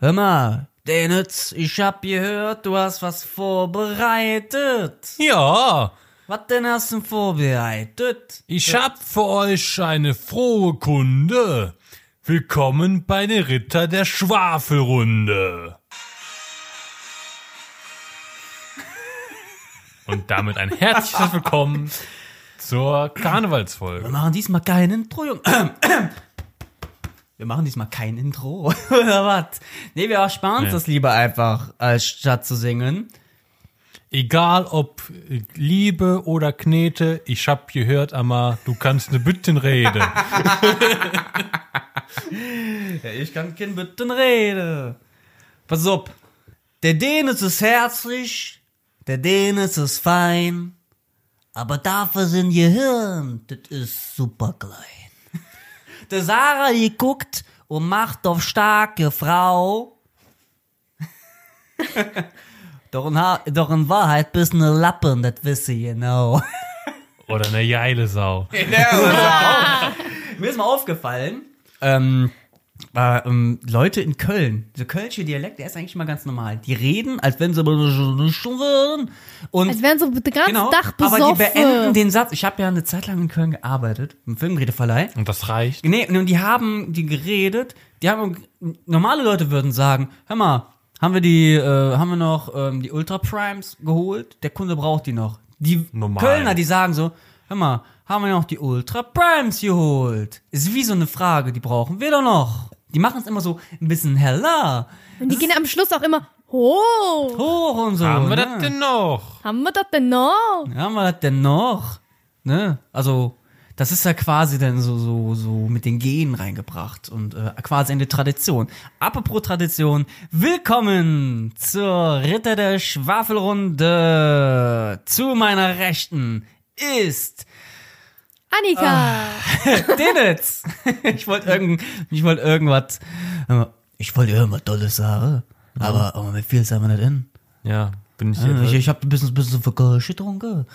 Hör mal, Denitz, ich hab gehört, du hast was vorbereitet. Ja, Was denn hast du vorbereitet? ich hab für euch eine frohe Kunde. Willkommen bei den Ritter der Schwafelrunde. Und damit ein herzliches Willkommen zur Wir Karnevalsfolge. machen diesmal kein Intro, Junge. Wir machen diesmal kein Intro. Oder was? Nee, wir ersparen uns Nee. das lieber einfach, als statt zu singen. Egal ob Liebe oder Knete, ich hab gehört, Amma, du kannst ne Bütten reden. Ja, ich kann kein Bitten reden. Pass auf. Der Dänis ist herzlich, der Dänis ist fein, aber dafür sind Gehirn, das ist super klein. Der Sarah, die guckt und macht auf starke Frau. doch, in, Ha- doch in Wahrheit bist ne Lappen, das wisse ich genau. Oder ne geile Sau. Mir ist mal aufgefallen, ähm, äh, ähm, Leute in Köln, der kölsche Dialekt, der ist eigentlich mal ganz normal. Die reden, als wenn sie schon würden. Und Als wären so den ganzen genau, Tag aber besoffen. die beenden den Satz. Ich habe ja eine Zeit lang in Köln gearbeitet, im Filmredeverleih. Und das reicht. Nee, und die haben die geredet, die haben normale Leute würden sagen, hör mal, haben wir die, äh, haben wir noch ähm, die Ultra Primes geholt? Der Kunde braucht die noch. Die Normal. Kölner, die sagen so, hör mal, haben wir noch die Ultra Primes geholt? Ist wie so eine Frage, die brauchen wir doch noch. Die machen es immer so ein bisschen heller, Und die gehen am Schluss auch immer, oh, hoch und so. Haben wir ne? das denn noch? haben wir das denn noch? Haben wir das denn noch? Ne? Also, das ist ja quasi dann so, so, so mit den Genen reingebracht und äh, quasi eine Tradition. Apropos Tradition, willkommen zur Ritter der Schwafelrunde. Zu meiner Rechten ist Annika, Denitz. ich wollte irgend, ich wollte irgendwas, äh, ich wollte irgendwas Tolles sagen, aber, aber mir fiel es einfach nicht in. Ja, bin ich Ich, hier. ich hab ein bisschen, bisschen getrunken.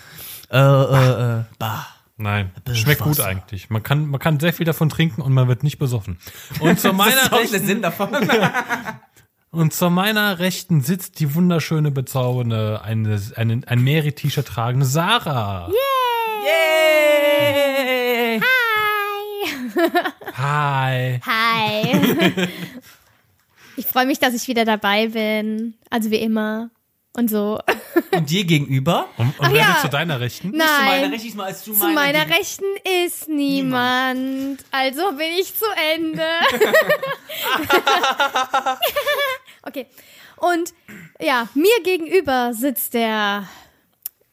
Äh, äh, äh, bah. Nein, schmeckt gut eigentlich. Man kann, man kann sehr viel davon trinken und man wird nicht besoffen. Und zu meiner rechten, Sinn davon. und zu meiner rechten sitzt die wunderschöne, bezaubernde, eine, eine, ein Merit-T-Shirt tragende Sarah. Yay! Hi. hi. ich freue mich, dass ich wieder dabei bin, also wie immer und so. Und dir gegenüber? Und, und wer ja. zu deiner Rechten? Zu meiner Nein, Rechten mal als zu, zu meiner Rechten ist niemand, also bin ich zu Ende. okay, und ja, mir gegenüber sitzt der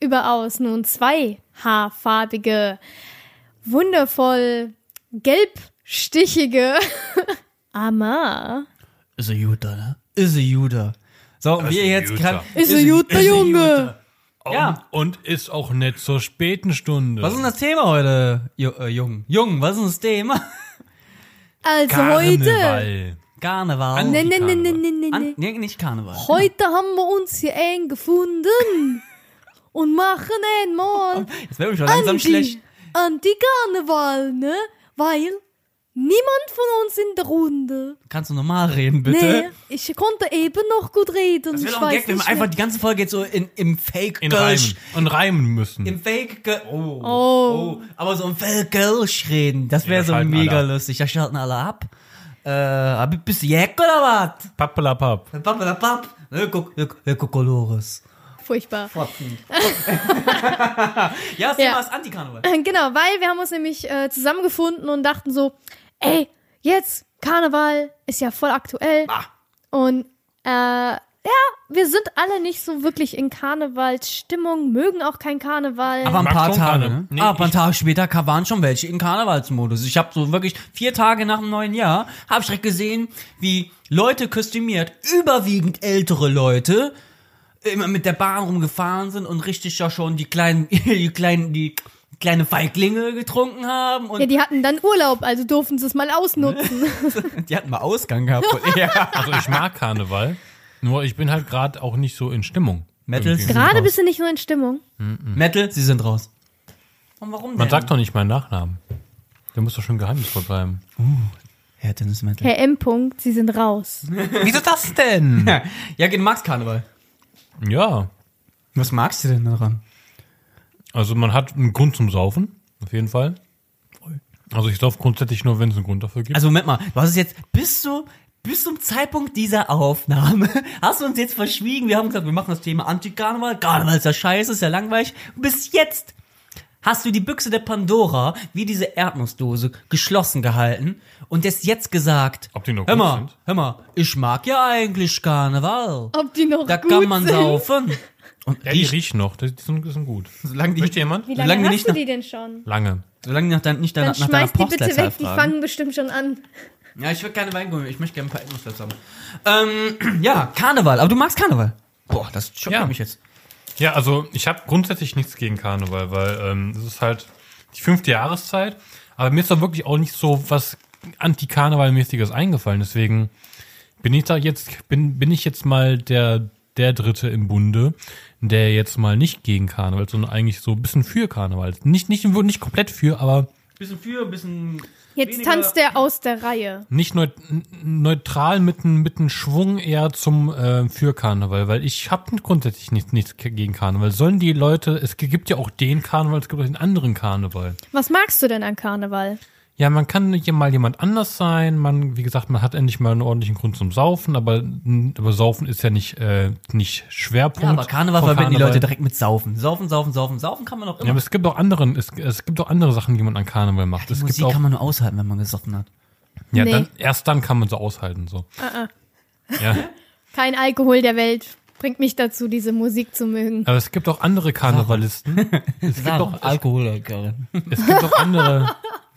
überaus nun zweihaarfarbige, wundervoll gelbstichige Amar. Ist a Juda, ne? Ist a Juda. So, und wir a jetzt gerade. Ist a Juda, Junge. Ja. Und, und ist auch nett zur späten Stunde. Was ist denn das Thema heute, Ju äh, Jung? Jung, was ist denn das Thema? Also heute. Karneval. Karneval. An- Nee, nee, nee, nee, Karneval. nee, nicht Karneval. Heute haben wir uns hier eng gefunden und machen einmal Jetzt werden wir schon langsam schlecht. Anti-Karneval, ne? Weil niemand von uns in der Runde. Kannst du normal reden, bitte? Nee, ich konnte eben noch gut reden. Das ich wäre doch ein weiß Gag, wenn wir einfach die ganze Folge jetzt so in, im fake In Reimen. Und reimen müssen. im fake Kölsch, oh, Oh. aber so im fake Kölsch reden, das wäre Ja, so mega alle lustig. Da schalten alle ab. Äh, aber bist du Jack oder was? Pappelapapp. Pappelapapp. Ne, guck, guck, guck, Colores. Furchtbar. Fotzen. ja, das Ja. Thema ist Antikarneval. Genau, weil wir haben uns nämlich äh, zusammengefunden und dachten so, ey, jetzt Karneval ist ja voll aktuell. Ah. Und äh, ja, wir sind alle nicht so wirklich in Karnevalsstimmung, mögen auch kein Karneval. Aber ein Mag paar Tage, ne? Nee, aber ein ich- Tag später waren schon welche in Karnevalsmodus. Ich habe so wirklich vier Tage nach dem neuen Jahr, habe ich direkt gesehen, wie Leute kostümiert, überwiegend ältere Leute, immer mit der Bahn rumgefahren sind und richtig ja schon die kleinen, die kleinen, die kleine Feiglinge getrunken haben und ja, die hatten dann Urlaub, also durften sie es mal ausnutzen. die hatten mal Ausgang gehabt. ja. Also ich mag Karneval, nur ich bin halt gerade auch nicht so in Stimmung. Sind Gerade bist du nicht nur in Stimmung. Metal, sie sind raus. Und warum denn? Man sagt doch nicht meinen Nachnamen. Der muss doch schon geheimnisvoll bleiben. Herr Dennis Metal. Herr M. -Punkt, Sie sind raus. Wieso das denn? Ja, du magst Karneval. Ja. Was magst du denn daran? Also man hat einen Grund zum Saufen, auf jeden Fall. Also ich sauf grundsätzlich nur, wenn es einen Grund dafür gibt. Also Moment mal, du hast es jetzt bis zu bis zum Zeitpunkt dieser Aufnahme hast du uns jetzt verschwiegen. Wir haben gesagt, wir machen das Thema Anti-Karneval. Karneval ist ja scheiße, ist ja langweilig. Bis jetzt hast du die Büchse der Pandora, wie diese Erdnussdose, geschlossen gehalten und es jetzt gesagt. Ob die noch hör gut mal, sind? hör mal, ich mag ja eigentlich Karneval. Ob die noch Da gut kann man sind? saufen. Und ja, die riecht, riechen noch, die sind, die sind gut. solange die, Möchte jemand? Wie Solange lange die hast nicht du nach- die denn schon? Lange. solange die nach, dein, nicht Dann deiner, nach deiner schmeiß die bitte Postleitzahl weg, die fragen. fangen bestimmt schon an. Ja, ich will keine Weingummi, ich möchte gerne ein paar Erdnussflätze haben. Ähm, ja, Karneval, aber du magst Karneval. Boah, das schockiert Ja. mich jetzt. Ja, also ich habe grundsätzlich nichts gegen Karneval, weil ähm, es ist halt die fünfte Jahreszeit. Aber mir ist da wirklich auch nicht so was Anti-Karneval-mäßiges eingefallen. Deswegen bin ich da jetzt, bin, bin ich jetzt mal der, der Dritte im Bunde, der jetzt mal nicht gegen Karneval, sondern eigentlich so ein bisschen für Karneval. Nicht, nicht, nicht komplett für, aber Bisschen für, bisschen. Jetzt Weniger- tanzt der aus der Reihe. nicht neut neutral mit einem mit einem Schwung eher zum äh, für Karneval, weil ich habe grundsätzlich nichts, nichts gegen Karneval. Sollen die Leute, es gibt ja auch den Karneval, es gibt auch den anderen Karneval. Was magst du denn an Karneval? Ja, man kann hier mal jemand anders sein. Man, wie gesagt, man hat endlich mal einen ordentlichen Grund zum Saufen, aber, aber Saufen ist ja nicht, äh, nicht Schwerpunkt. Ja, aber Karneval verbinden die. Leute direkt mit Saufen. Saufen, saufen, saufen, saufen kann man Ja, immer. aber es gibt auch anderen, es, es gibt auch andere Sachen, die man an Karneval macht. die es gibt Musik auch, kann man nur aushalten, wenn man gesoffen hat. ja, Nee. dann, erst dann kann man so aushalten, so. Ja. Kein Alkohol der Welt bringt mich dazu, diese Musik zu mögen. Aber es gibt auch andere Karnevalisten. Es gibt auch, Alkoholikerin. es gibt auch andere,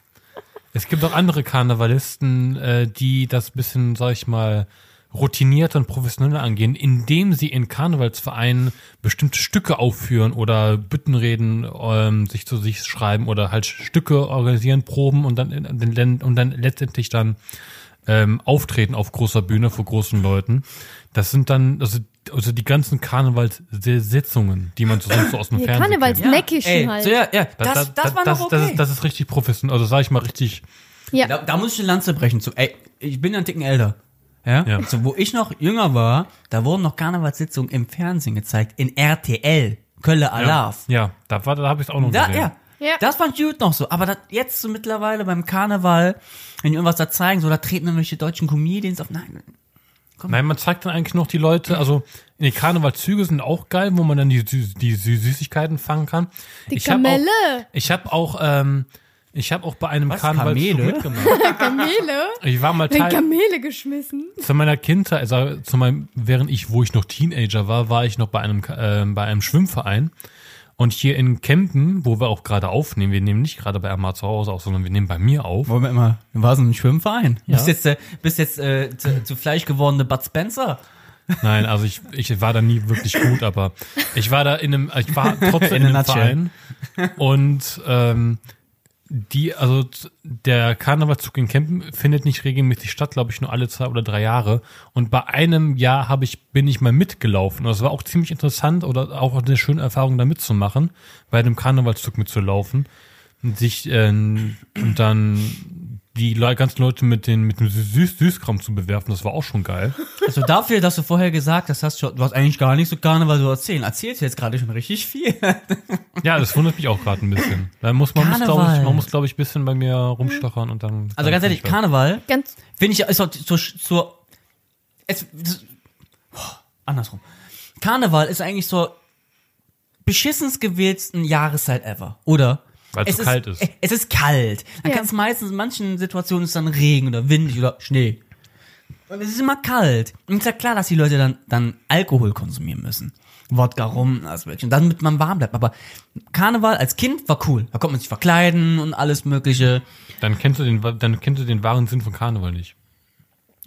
es gibt auch andere Karnevalisten, äh, die das bisschen, sag ich mal, routinierter und professioneller angehen, indem sie in Karnevalsvereinen bestimmte Stücke aufführen oder Büttenreden ähm, sich zu sich schreiben oder halt Stücke organisieren, proben und dann in- in- und dann letztendlich dann ähm, auftreten auf großer Bühne vor großen Leuten. Das sind dann also, also die ganzen Karnevalssitzungen, die man so sonst so aus dem Die Fernsehen kennt. Karnevalsneckischen Ey, halt. so, ja, ja, das, das, war das, noch okay. das, ist, das ist richtig professionell, also sag ich mal richtig ja. da, da muss ich eine Lanze brechen zu. Ey, ich bin ja einen Ticken älter. Ja? Ja. So, wo ich noch jünger war, da wurden noch Karnevalssitzungen im Fernsehen gezeigt, in RTL, Kölle Alarv. Ja, da war, da habe ich es auch noch Da, gesehen. ja. Ja. Das fand ich gut noch so. Aber das, jetzt so mittlerweile beim Karneval, wenn die irgendwas da zeigen, so da treten irgendwelche deutschen Comedians auf. Nein, Nein, man zeigt dann eigentlich noch die Leute, also die Karnevalzüge sind auch geil, wo man dann die, die Sü- Süßigkeiten fangen kann. Die ich hab Kamelle. Auch, ich habe auch, ähm, ich habe auch bei einem Was, Karnevalzug Kamele? mitgemacht. Kamele? Ich war mal Teil Kamele geschmissen. zu meiner Kindheit, also zu meinem, während ich, wo ich noch Teenager war, war ich noch bei einem, äh, bei einem Schwimmverein. Und hier in Kempen, wo wir auch gerade aufnehmen, wir nehmen nicht gerade bei Amar zu Hause auf, sondern wir nehmen bei mir auf. Moment mal, du warst in einem Schwimmverein. Ja. Bist jetzt, äh, bist jetzt äh, zu, zu Fleisch gewordene Bud Spencer. Nein, also ich, ich war da nie wirklich gut, aber ich war da in einem, ich war trotzdem In einem Verein. Und ähm, die, also der Karnevalszug in Kempen findet nicht regelmäßig statt, glaube ich, nur alle zwei oder drei Jahre. Und bei einem Jahr habe ich, bin ich mal mitgelaufen. Und das war auch ziemlich interessant oder auch eine schöne Erfahrung, da mitzumachen, bei einem Karnevalszug mitzulaufen. Und sich äh, und dann die ganzen Leute mit den mit dem Süß Süßkram zu bewerfen, das war auch schon geil. Also dafür, dass du vorher gesagt hast, hast du, du hast eigentlich gar nicht so Karneval so erzählen. Erzählst du jetzt gerade schon richtig viel. Ja, das wundert mich auch gerade ein bisschen. Da muss man, muss, glaub Karneval. ich, man muss, glaube ich, ein bisschen bei mir rumstochern und dann. Also dann ganz ehrlich, Karneval Ganz, finde ich ja, ist auch zur, zur es, das, oh, andersrum. Karneval ist eigentlich zur beschissens gewählten Jahreszeit ever, oder? Weil es es so kalt ist. Es ist kalt. Dann Ja. kann es meistens, in manchen Situationen ist dann Regen oder windig oder Schnee. Und es ist immer kalt. Und ist ja klar, dass die Leute dann, dann Alkohol konsumieren müssen. Wodka rum, alles mögliche. Und damit man warm bleibt. Aber Karneval als Kind war cool. Da konnte man sich verkleiden und alles mögliche. Dann kennst du den, dann kennst du den wahren Sinn von Karneval nicht.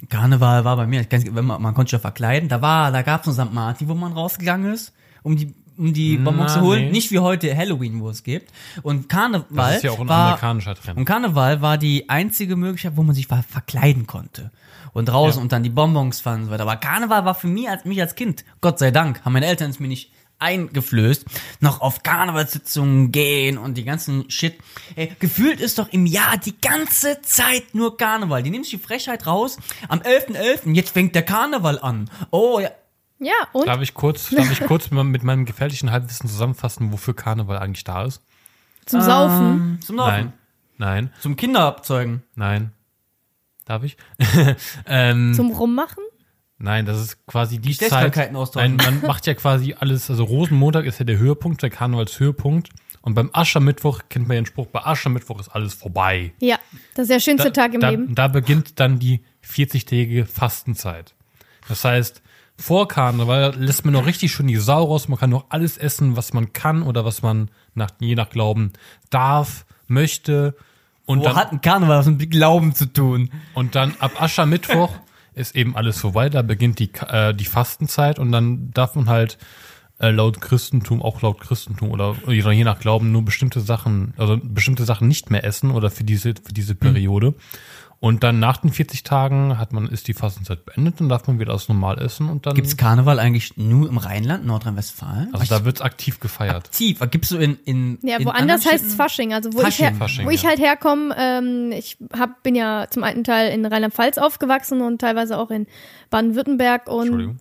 Karneval war bei mir, ich kann, wenn man, man konnte sich ja verkleiden, da war, da gab's einen St. Martin, wo man rausgegangen ist, um die, um die Bonbons Na, zu holen. nee. Nicht wie heute Halloween, wo es gibt. Und Karneval Das ist ja auch ein war, amerikanischer Trend. und Karneval war die einzige Möglichkeit, wo man sich ver verkleiden konnte. Und draußen Ja. und dann die Bonbons fanden und so weiter. Aber Karneval war für mich als, mich als Kind, Gott sei Dank, haben meine Eltern es mir nicht eingeflößt, noch auf Karnevalssitzungen gehen und die ganzen Shit. Ey, gefühlt ist doch im Jahr die ganze Zeit nur Karneval. Die nehmen sich die Frechheit raus. Am 11.11. jetzt fängt der Karneval an. Oh, ja. Ja, und? Darf ich kurz, darf ich kurz mit meinem gefährlichen Halbwissen zusammenfassen, wofür Karneval eigentlich da ist? Zum Saufen. Ähm, zum Laufen. Nein. Nein. Zum Kinderabzeugen. Nein. Darf ich? ähm, Zum Rummachen? nein, das ist quasi die Zeit. Geschlechtskrankheiten austauschen. Nein, man macht ja quasi alles, also Rosenmontag ist ja der Höhepunkt, der Karnevalshöhepunkt. Und beim Aschermittwoch kennt man ja den Spruch, bei Aschermittwoch ist alles vorbei. Ja, das ist der schönste Tag im da, Leben. Da beginnt dann die 40-tägige Fastenzeit. Das heißt, vor Karneval lässt man noch richtig schön die Sau raus. Man kann noch alles essen, was man kann oder was man nach, je nach Glauben darf, möchte. Und Wo dann, hat ein Karneval was mit Glauben zu tun? und dann ab Aschermittwoch ist eben alles vorbei. Da beginnt die, äh, die Fastenzeit und dann darf man halt äh, laut Christentum, auch laut Christentum oder je nach Glauben nur bestimmte Sachen, also bestimmte Sachen nicht mehr essen oder für diese, für diese Periode. Und dann nach den 40 Tagen hat man, ist die Fastenzeit beendet und darf man wieder das normal essen und dann, Gibt's Karneval eigentlich nur im Rheinland, Nordrhein-Westfalen? also da wird's aktiv gefeiert. aktiv. Gibt's so in, in Ja, in woanders anderen heißt es Städten? Fasching. Also wo ich, Fasching. her, Fasching, wo ich ja. halt herkomme, ähm, ich hab, bin ja zum einen Teil in Rheinland-Pfalz aufgewachsen und teilweise auch in Baden-Württemberg und Entschuldigung.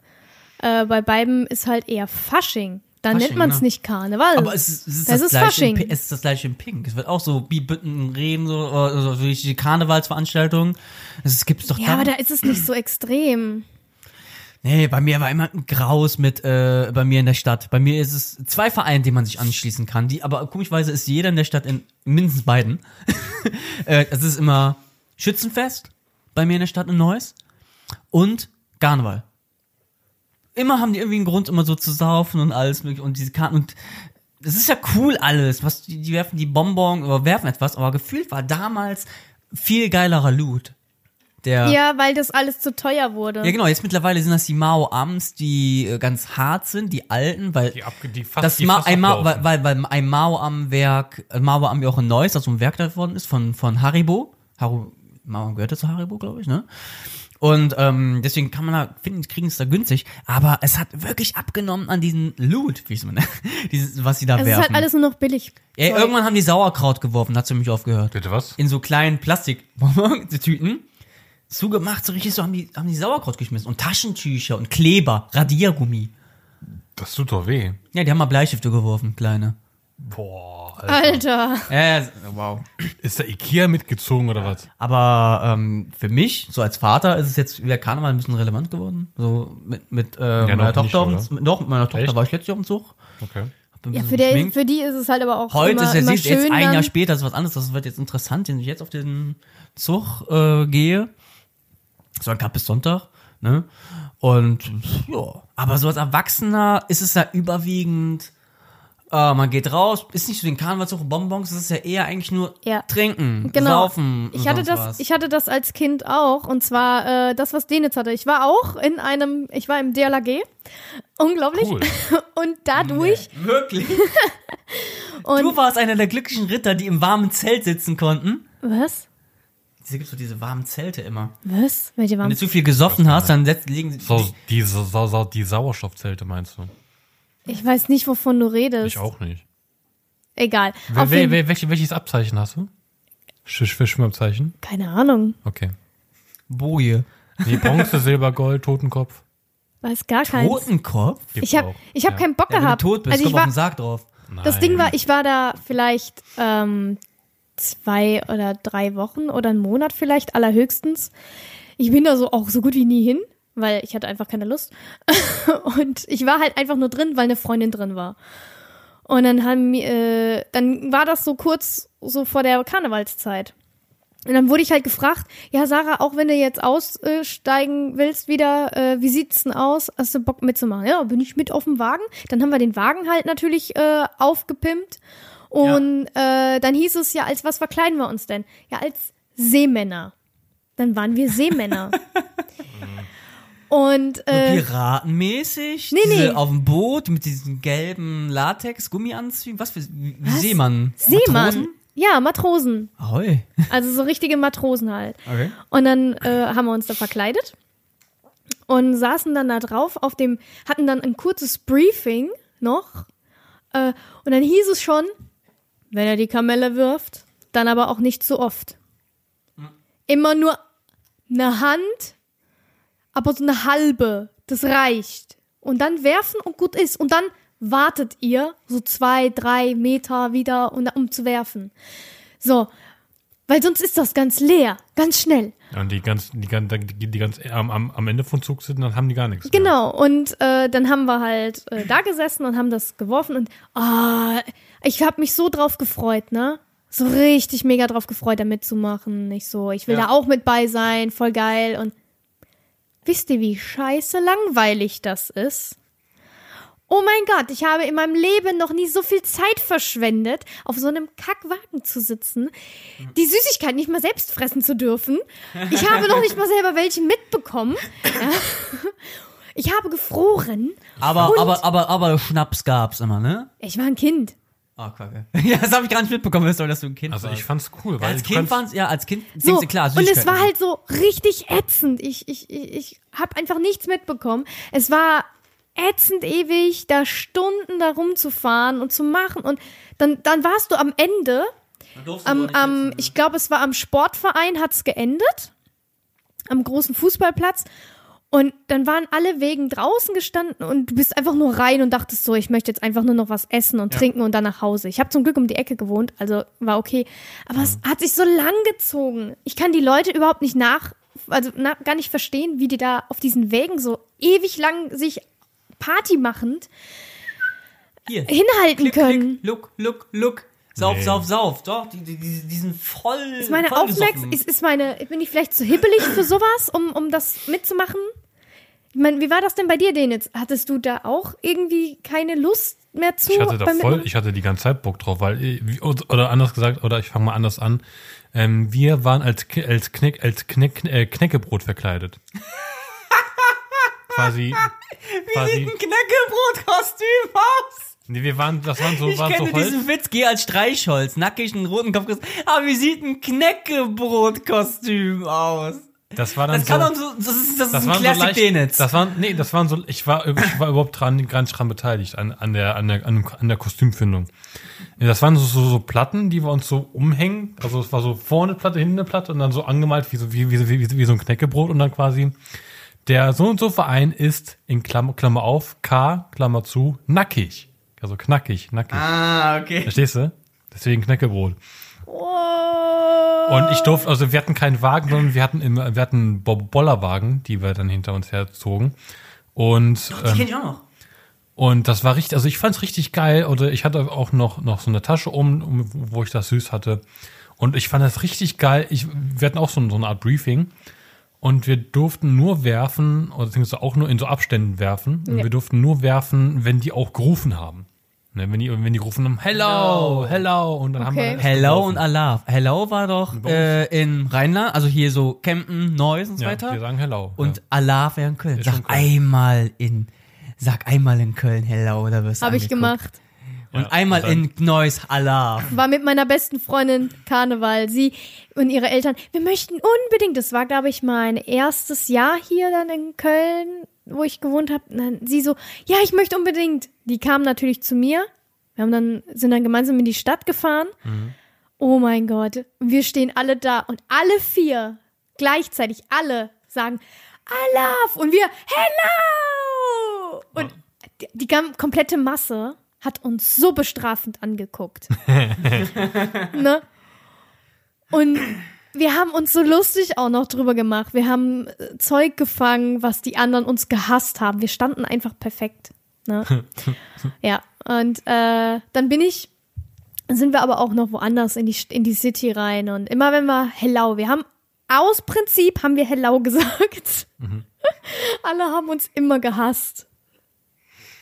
Äh, bei beiden ist halt eher Fasching. Da Fasching, nennt man es ne? nicht Karneval. Aber es ist, es ist Das das, ist gleiche Fasching. In, es ist das gleiche in Pink. Es wird auch so Bibütten reden, so, so die Karnevalsveranstaltungen. Es gibt's doch ja, da. aber da ist es nicht so extrem. Nee, bei mir war immer ein Graus mit, äh, bei mir in der Stadt. Bei mir ist es zwei Vereine, denen man sich anschließen kann. Die, aber komischweise ist jeder in der Stadt in mindestens beiden. äh, es ist immer Schützenfest bei mir in der Stadt in Neuss und Karneval. Immer haben die irgendwie einen Grund, immer so zu saufen und alles mögliche und diese Karten und es ist ja cool alles, was die, die werfen die Bonbon oder werfen etwas, aber gefühlt war damals viel geilerer Loot. Der Ja, weil das alles zu teuer wurde. ja, genau. Jetzt mittlerweile sind das die Mao-Ams, die äh, ganz hart sind, die alten, weil Die, abge, die fast, das die Ma fast ein Ma weil, weil, weil ein Mao-Am-Werk, äh, Mao-Am ja auch in Neuss, also ein Werk davon ist von, von Haribo. Haru, Mao gehört ja zu Haribo, glaube ich, ne? Und ähm, deswegen kann man da, finden, kriegen es da günstig. Aber es hat wirklich abgenommen an diesen Loot, wie ich es nenne. Dieses, was sie da es ist werfen. halt alles nur noch billig. Ey, Zeug. irgendwann haben die Sauerkraut geworfen, hat sie mich aufgehört Bitte was? in so kleinen Plastiktüten zugemacht, so richtig so haben die, haben die Sauerkraut geschmissen und Taschentücher und Kleber, Radiergummi. Das tut doch weh. Ja, die haben mal Bleistifte geworfen, kleine. Boah, Alter. Alter. Äh, wow. Ist der Ikea mitgezogen oder was? Aber ähm, für mich, so als Vater, ist es jetzt wieder Karneval ein bisschen relevant geworden. So mit, mit äh, noch meiner nicht, Tochter, oder? mit, doch, mit meiner Tochter Echt? war ich letztes Jahr auf dem Zug. Okay. Ja, für, der, für die ist es halt aber auch Heute immer, ist ja immer siehst, schön jetzt ein Jahr später, das ist was anderes, das wird jetzt interessant, wenn ich jetzt auf den Zug äh, gehe. So ein bis Sonntag, ne? Und ja, aber so als Erwachsener ist es ja überwiegend, äh, man geht raus, ist nicht so den Karnevalszug Bonbons, es ist ja eher eigentlich nur Ja. trinken, Genau. saufen. und Ich hatte das, was. ich hatte das als Kind auch und zwar äh, das, was Denitz hatte. Ich war auch in einem, ich war im DLAG, unglaublich. Cool. Und dadurch Wirklich? und du warst einer der glücklichen Ritter, die im warmen Zelt sitzen konnten. was? Diese gibt's so diese warmen Zelte immer. Was? Welche Wenn waren? du zu viel gesoffen hast, dann setzt, legen sie So, die, so, so, die Sauerstoffzelte meinst du? Ich weiß nicht, wovon du redest. Ich auch nicht. Egal. Wer, Auf wer, jeden, wer, welche, welches Abzeichen hast du? Sch- Sch- Schwimmabzeichen? keine Ahnung. Okay. Boje. Nee, Bronze, Silber, Gold, Totenkopf. Weiß gar keins. Totenkopf? Gibt's Ich habe ich hab Ja. keinen Bock Ja, wenn gehabt. du tot bist, also ich komm auf war, den Sarg drauf. das Ding Nein. war, ich war da vielleicht ähm, zwei oder drei Wochen oder einen Monat vielleicht allerhöchstens. Ich bin da so auch so gut wie nie hin, weil ich hatte einfach keine Lust. Und ich war halt einfach nur drin, weil eine Freundin drin war. Und dann haben äh, dann war das so kurz so vor der Karnevalszeit. Und dann wurde ich halt gefragt, ja Sarah, auch wenn du jetzt aussteigen willst wieder, äh, wie sieht's denn aus? Hast du Bock mitzumachen? Ja, bin ich mit auf dem Wagen. Dann haben wir den Wagen halt natürlich äh, aufgepimpt. Und äh, dann hieß es ja, als was verkleiden wir uns denn? Ja, als Seemänner. Dann waren wir Seemänner. Und So äh, piratenmäßig? nee, diese nee. Auf dem Boot mit diesen gelben Latex-Gummianzügen? Was für Was? Seemann? Seemann. Matrosen? Ja, Matrosen. Ahoi. Also so richtige Matrosen halt. Okay. Und dann äh, haben wir uns da verkleidet und saßen dann da drauf auf dem, hatten dann ein kurzes Briefing, noch. Äh, und dann hieß es schon, wenn er die Kamelle wirft, dann aber auch nicht zu oft. Immer nur eine Hand, aber so eine halbe. Das reicht. Und dann werfen und gut ist. Und dann wartet ihr so zwei, drei Meter wieder, um, um zu werfen. So. Weil sonst ist das ganz leer, ganz schnell. Ja, Und die ganz, die, ganz- die, die ganz am, am, Ende von Zug sind, dann haben die gar nichts. Mehr. Genau, und äh, dann haben wir halt äh, da gesessen und haben das geworfen und ah, ich habe mich so drauf gefreut, ne? So richtig mega drauf gefreut, da mitzumachen. Ich so, ich will Ja. da auch mit bei sein, voll geil. Und wisst ihr, wie scheiße langweilig das ist? Oh mein Gott, ich habe in meinem Leben noch nie so viel Zeit verschwendet, auf so einem Kackwagen zu sitzen, die Süßigkeit nicht mal selbst fressen zu dürfen. Ich habe noch nicht mal selber welche mitbekommen. Ja. Ich habe gefroren. Aber, aber, aber, aber Schnaps gab's immer, ne? Ich war ein Kind. Ah, kacke. Ja, das habe ich gar nicht mitbekommen, dass du dass du ein Kind Also warst. ich fand's cool, Ja, weil als du Kind waren's, ja, als Kind So, klar, und es war halt so richtig ätzend. Ich, ich, ich, ich habe einfach nichts mitbekommen. Es war ätzend ewig, da Stunden da rumzufahren und zu machen. Und dann, dann warst du am Ende, am, am ich glaube, es war am Sportverein, hat's geendet. Am großen Fußballplatz. Und dann waren alle Wegen draußen gestanden und du bist einfach nur rein und dachtest so, ich möchte jetzt einfach nur noch was essen und trinken und dann nach Hause. Ich habe zum Glück um die Ecke gewohnt, also war okay. Aber es hat sich so lang gezogen. Ich kann die Leute überhaupt nicht nach, also na, gar nicht verstehen, wie die da auf diesen Wegen so ewig lang sich Party machend Hier. hinhalten Klick, können. klick, look, look, look. Sauf, Nee. sauf, sauf. Doch, die, die, die, die sind voll. Ist meine voll Aufmerksamkeit, ist, ist meine, bin ich vielleicht zu hibbelig für sowas, um, um das mitzumachen? Ich meine, wie war das denn bei dir, Denitz? Hattest du da auch irgendwie keine Lust mehr zu? Ich hatte da voll, ich hatte die ganze Zeit Bock drauf, weil, äh, wie- oder anders gesagt, oder ich fange mal anders an. Ähm, wir waren als, als, Kneck, als Kneck, äh, Knäckebrot verkleidet. quasi, quasi, Ein Knäckebrot-Kostüm aus. Nee, wir waren, das waren so, Ich waren kenne so Holz. diesen Witz, geh als Streichholz, nackig einen roten Kopf. Aber wie sieht ein Knäckebrot-Kostüm aus? Das war dann Das kann so, doch so, das ist, das ist das ein waren so Classic leicht, das waren, nee, das waren so, ich war, ich war überhaupt dran, gar nicht dran beteiligt, an, an der, an der, an, der Kostümfindung. Das waren so, so, so Platten, die wir uns so umhängen. Also es war so vorne eine Platte, hinten eine Platte und dann so angemalt wie so, wie, wie, wie, wie so ein Knäckebrot und dann quasi der so und so Verein ist in Klammer, Klammer auf, K, Klammer zu, nackig. Also knackig, nackig. Ah, okay. Verstehst du? Deswegen Knäckebrot. Oh. Und ich durfte, also wir hatten keinen Wagen, sondern wir hatten immer, wir hatten Bollerwagen, die wir dann hinter uns herzogen. Und, Die ähm, kenne ich auch noch. und das war richtig, also ich fand's richtig geil. Oder ich hatte auch noch, noch so eine Tasche um, um, wo ich das süß hatte. Und ich fand das richtig geil. Ich, wir hatten auch so, so eine Art Briefing. Und wir durften nur werfen, oder beziehungsweise auch nur in so Abständen werfen. Und Ja. wir durften nur werfen, wenn die auch gerufen haben. Ne, wenn die, wenn die gerufen haben, hello, hello, und dann haben wir Okay. Hello und Allah. Hello war doch äh, in Rheinland, also hier so Campen, Neuss und so Ja, weiter. wir sagen hello. Und ja. Allah wäre in Köln. Ist Sag Köln. einmal in, sag einmal in Köln Hello, da wirst du Habe ich gemacht. Und Ja, einmal und dann- in Neuss Allah. War mit meiner besten Freundin Karneval. Sie und ihre Eltern. Wir möchten unbedingt. Das war, glaube ich, mein erstes Jahr hier dann in Köln, wo ich gewohnt habe. Sie so, ja, ich möchte unbedingt. Die kamen natürlich zu mir. Wir haben dann, sind dann gemeinsam in die Stadt gefahren. Oh mein Gott. Wir stehen alle da und alle vier gleichzeitig alle sagen Alaf und wir Hello! Und die, die komplette Masse hat uns so bestrafend angeguckt. ne? Und wir haben uns so lustig auch noch drüber gemacht. Wir haben äh, Zeug gefangen, was die anderen uns gehasst haben. Wir standen einfach perfekt. Ne? ja, und äh, dann bin ich, sind wir aber auch noch woanders in die, in die City rein. Und immer wenn wir Hello, wir haben aus Prinzip haben wir Hello gesagt. Alle haben uns immer gehasst.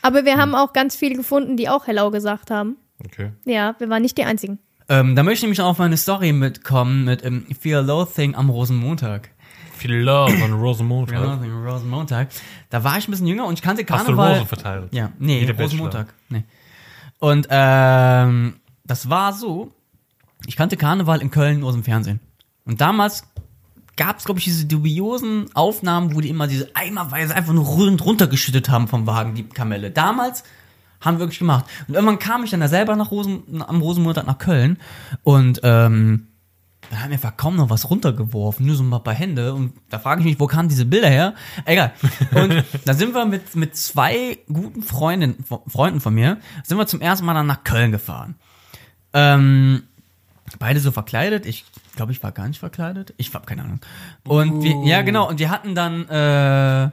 Aber wir haben auch ganz viele gefunden, die auch Hello gesagt haben. Okay. Ja, wir waren nicht die einzigen. Ähm, da möchte ich nämlich auf meine Story mitkommen mit ähm, Fear Loathing am Rosenmontag. Viel Love von Rosamund. Fear Loathing am Rosenmontag. Da war ich ein bisschen jünger und ich kannte Hast du Karneval. Rosen verteilt? Ja, nee, Wie der Rosenmontag. Nee. Und ähm, das war so, ich kannte Karneval in Köln nur aus dem Fernsehen. Und damals gab es, glaube ich, diese dubiosen Aufnahmen, wo die immer diese eimerweise einfach nur rund runtergeschüttet haben vom Wagen, die Kamelle. Damals Haben wir wirklich gemacht. Und irgendwann kam ich dann da selber nach Rosen, am Rosenmontag nach Köln und ähm, dann haben wir einfach kaum noch was runtergeworfen, nur so ein paar Hände. Und da frage ich mich, wo kamen diese Bilder her? Egal. Und da sind wir mit, mit zwei guten Freundinnen, Freunden von mir, sind wir zum ersten Mal dann nach Köln gefahren. Ähm, beide so verkleidet. Ich glaube, ich war gar nicht verkleidet. Ich habe keine Ahnung. Und wir, ja, genau. Und wir hatten dann, äh,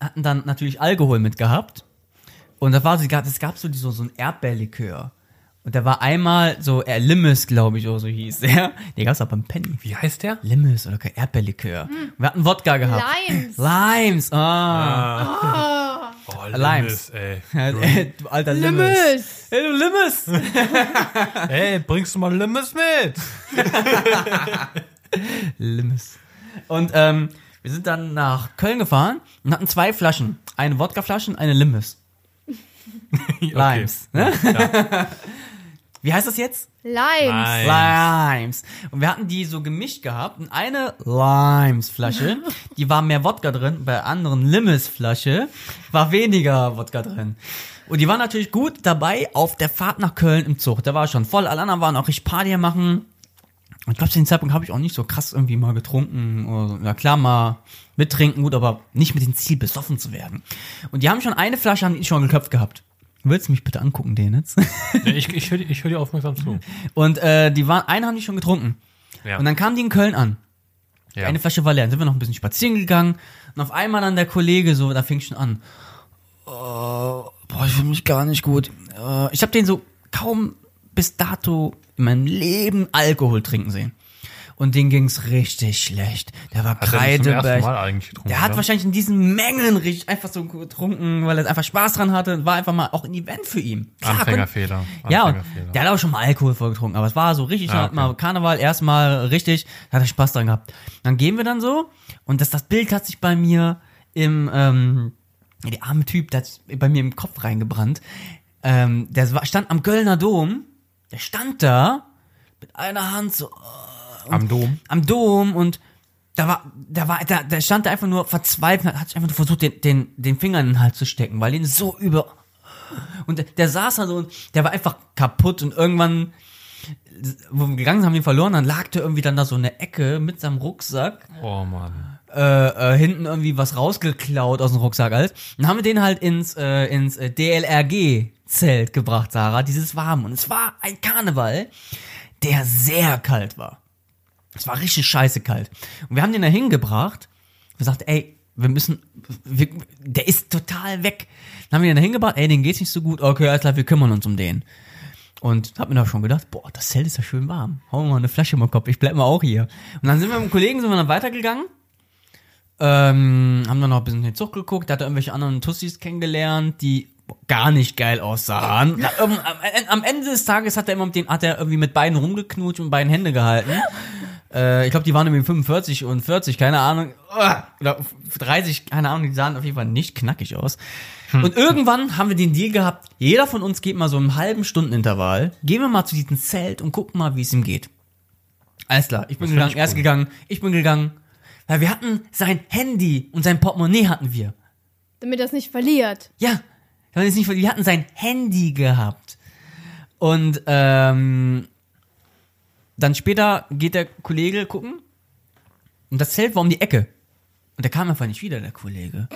hatten dann natürlich Alkohol mitgehabt. Und da war so, es gab so, so, so ein Erdbeerlikör. Und da war einmal so, er Limmes, glaube ich, oder so hieß der. Den gab's auch beim Penny. Wie heißt der? Limmes oder kein Erdbeerlikör. Wir hatten Wodka gehabt. Limes. Limes, ah. Oh, Limes. ey. du alter Limmes. Limmes. Hey, du Limmes. Ey, bringst du mal Limmes mit? Limmes. Und ähm, wir sind dann nach Köln gefahren und hatten zwei Flaschen. Eine Wodkaflasche und eine Limmes. Limes. Ne? Wie heißt das jetzt? Limes. Limes. Und wir hatten die so gemischt gehabt. Und eine Limes-Flasche, die war mehr Wodka drin. Bei der anderen Limmes-Flasche war weniger Wodka drin. Und die war natürlich gut dabei auf der Fahrt nach Köln im Zug. Da war schon voll. Alle anderen waren auch richtig Party machen. Und ich glaube, zu dem Zeitpunkt habe ich auch nicht so krass irgendwie mal getrunken. Oder. Ja klar, mal mittrinken, gut, aber nicht mit dem Ziel, besoffen zu werden. Und die haben schon eine Flasche, haben die schon geköpft gehabt. Willst du mich bitte angucken, den jetzt? Ja, ich ich höre ich hör dir aufmerksam zu. Und äh, die waren, eine haben die schon getrunken. Ja. Und dann kamen die in Köln an. ja. Eine Flasche war leer. Dann sind wir noch ein bisschen spazieren gegangen. Und auf einmal dann der Kollege so, da fing schon an. Oh, boah, ich fühle mich gar nicht gut. Äh, ich habe den so kaum bis dato in meinem Leben Alkohol trinken sehen. Und den ging's richtig schlecht. Der war Hat er Kreidebleich. Der hat oder? wahrscheinlich in diesen Mengen richtig einfach so getrunken, weil er einfach Spaß dran hatte. War einfach mal auch ein Event für ihn. Klar, Anfängerfehler. ja, und Anfängerfehler. der hat auch schon mal Alkohol vorgetrunken, aber es war so richtig, Ah, hat mal Karneval erstmal richtig, da hat er Spaß dran gehabt. Dann gehen wir dann so und das, das Bild hat sich bei mir im, ähm, der arme Typ, der hat bei mir im Kopf reingebrannt. Ähm, der stand am Kölner Dom, der stand da mit einer Hand so Am Dom. am Dom und da war, da war, da, der stand da einfach nur verzweifelt, hat sich einfach nur versucht, den, den, den Finger in den Hals zu stecken, weil ihn so über, und der, der saß da so und der war einfach kaputt und irgendwann, wo wir gegangen sind, haben wir ihn verloren, dann lag der irgendwie dann da so in der Ecke mit seinem Rucksack, Oh Mann. äh, äh, hinten irgendwie was rausgeklaut aus dem Rucksack alles. Dann haben wir den halt ins, äh, ins äh, DLRG-Zelt gebracht, Sarah, dieses warm. Und es war ein Karneval, der sehr kalt war. Es war richtig scheiße kalt. Und wir haben den da hingebracht. Wir sagten, ey, wir müssen, wir, der ist total weg. Dann haben wir den da hingebracht, ey, den geht's nicht so gut. Okay, alles klar, wir kümmern uns um den. Und hab mir da schon gedacht, boah, das Zelt ist ja schön warm. Hau mir mal eine Flasche im Kopf, ich bleib mal auch hier. Und dann sind wir mit dem Kollegen, sind wir dann weitergegangen. Ähm, haben dann noch ein bisschen den Zug geguckt, da hat er irgendwelche anderen Tussis kennengelernt, die gar nicht geil aussahen. Na, ähm, am, am Ende des Tages hat er immer mit den, hat er irgendwie mit beiden rumgeknutscht und beiden Hände gehalten. Äh, ich glaube, die waren irgendwie 45 und 40, keine Ahnung. Oder 30, keine Ahnung, die sahen auf jeden Fall nicht knackig aus. Und irgendwann haben wir den Deal gehabt, jeder von uns geht mal so einen halben Stundenintervall, gehen wir mal zu diesem Zelt und gucken mal, wie es ihm geht. Alles klar, ich bin find gegangen, ich er ist cool. gegangen, ich bin gegangen. Weil wir hatten sein Handy und sein Portemonnaie hatten wir. Damit er es nicht verliert. Ja, wir, jetzt nicht, wir hatten sein Handy gehabt. Und ähm, dann später geht der Kollege gucken und das Zelt war um die Ecke. Und der kam einfach nicht wieder, der Kollege.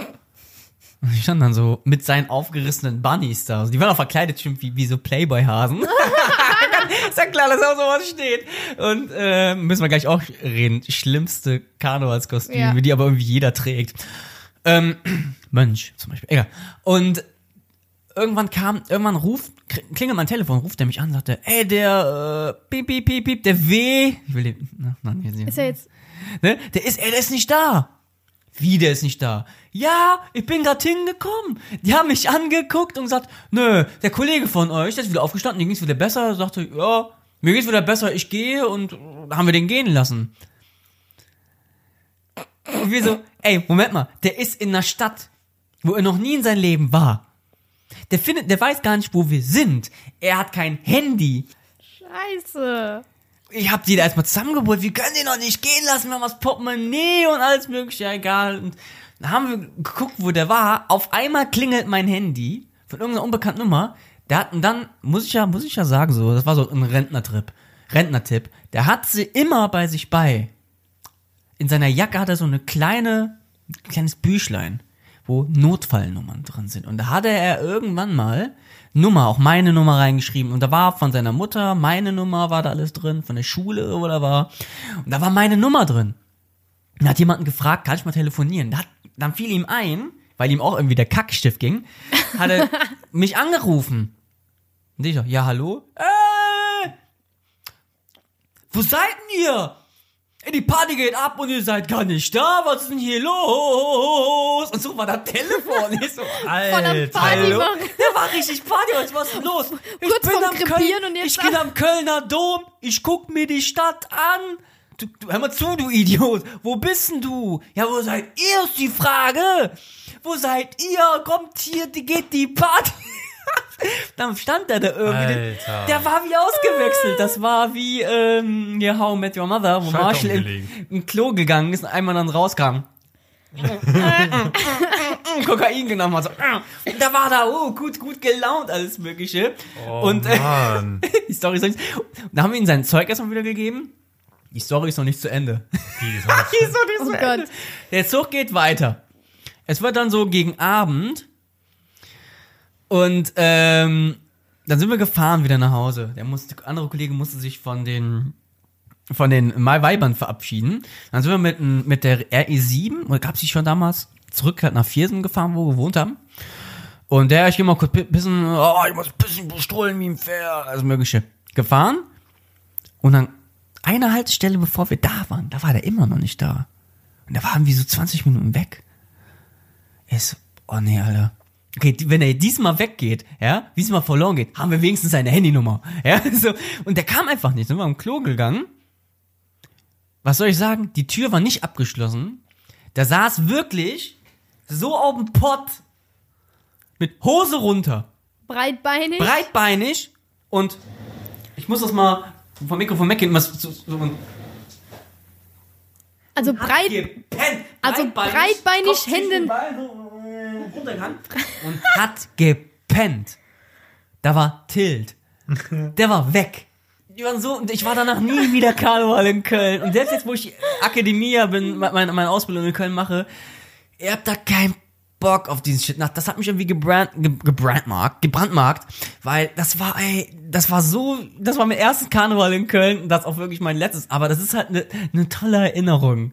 Und ich stand dann so mit seinen aufgerissenen Bunnies da. Also die waren auch verkleidet schon wie, wie so Playboy-Hasen. ist ja klar, dass auch sowas steht. Und äh, müssen wir gleich auch reden. Schlimmste Karnevalskostüme, Ja. die aber irgendwie jeder trägt. Ähm, Mönch zum Beispiel. Egal. Und irgendwann kam, irgendwann ruft, klingelt mein Telefon, ruft er mich an, sagte, ey, der, äh, piep, piep, piep, piep, der W. Ich will den, na, nein, hier sehen. Ist er jetzt. Ne? Der ist, ey, der ist nicht da. Wie, der ist nicht da? Ja, ich bin grad hingekommen. Die haben mich angeguckt und gesagt, nö, der Kollege von euch, der ist wieder aufgestanden, dem ging's wieder besser, sagte, ja, mir geht's wieder besser, ich gehe und haben wir den gehen lassen. Und wir so, ey, Moment mal, der ist in einer Stadt, wo er noch nie in seinem Leben war. Der findet, der weiß gar nicht, wo wir sind. Er hat kein Handy. Scheiße. Ich hab die da erstmal zusammengeholt. Wir können den doch nicht gehen lassen. Wir haben das Portemonnaie und alles mögliche. Egal. Und dann haben wir geguckt, wo der war. Auf einmal klingelt mein Handy von irgendeiner unbekannten Nummer. Der hat, und dann, muss ich ja, muss ich ja sagen, so, das war so ein Rentnertrip, Rentnertipp. Der hat sie immer bei sich bei. In seiner Jacke hat er so eine kleine, ein kleines Büchlein, wo Notfallnummern drin sind. Und da hatte er irgendwann mal Nummer, auch meine Nummer reingeschrieben. Und da war von seiner Mutter, meine Nummer war da alles drin, von der Schule, wo er war. Und da war meine Nummer drin. Und hat jemanden gefragt, kann ich mal telefonieren? Da hat, dann fiel ihm ein, weil ihm auch irgendwie der Kackstift ging, hat er mich angerufen. Und ich so, ja, hallo? Äh, wo seid denn ihr? Ey, Die Party geht ab und ihr seid gar nicht da. Was ist denn hier los? Und so war das Telefon. Ich so, Alter, hallo. Der war richtig Party. Was ist denn los? Ich Kurz bin am Köln, und jetzt ich bin am Kölner Dom. Ich guck mir die Stadt an. Du, du, hör mal zu, du Idiot. Wo bist denn du? Ja, wo seid ihr, ist die Frage. Wo seid ihr? Kommt hier, die geht die Party. Dann stand er da irgendwie. Alter. Der war wie ausgewechselt. Das war wie ähm, hier How I Met Your Mother, wo Schalter Marshall in, in Klo gegangen ist und einmal dann rauskam. Kokain genommen hat. So. Und da war da, oh, gut, gut gelaunt, alles Mögliche. Oh, und äh, Mann. die Story ist noch nicht. Da haben wir ihm sein Zeug erstmal wieder gegeben. Die Story ist noch nicht zu Ende. Die ist noch- Die ist noch nicht Oh zu Gott. Ende. Der Zug geht weiter. Es wird dann so gegen Abend. Und ähm, dann sind wir gefahren wieder nach Hause. Der, musste, der andere Kollege musste sich von den von den Weibern verabschieden. Dann sind wir mit, mit der RE7, oder gab sie schon damals, zurück nach Viersen gefahren, wo wir gewohnt haben. Und der, ich geh mal kurz pi- pissen, oh, ich muss pissen, bestohlen wie ein Pferd, alles mögliche. Gefahren. Und dann eine Haltestelle, bevor wir da waren, da war der immer noch nicht da. Und da waren wir so 20 Minuten weg. Ist, oh nee, Alter. Okay, wenn er diesmal weggeht, ja, diesmal verloren geht, haben wir wenigstens seine Handynummer. Ja, so. Und der kam einfach nicht. Sind wir am Klo gegangen. Was soll ich sagen? Die Tür war nicht abgeschlossen. Der saß wirklich so auf dem Pott mit Hose runter, Breitbeinig. breitbeinig und ich muss das mal vom Mikrofon weggehen, was so, so ein also breit. gepennt. Also breitbeinig, Hände- runtergegangen und hat gepennt. Da war Tilt. Der war weg. Die waren so, und ich war danach nie wieder Karneval in Köln. Und selbst jetzt, wo ich Akademia bin, meine, meine Ausbildung in Köln mache, ihr habt da keinen Bock auf diesen Shit. Das hat mich irgendwie gebrand, ge, gebrandmarkt, gebrandmarkt, weil das war, ey, das war so, das war mein erstes Karneval in Köln und das auch wirklich mein letztes. Aber das ist halt eine ne tolle Erinnerung.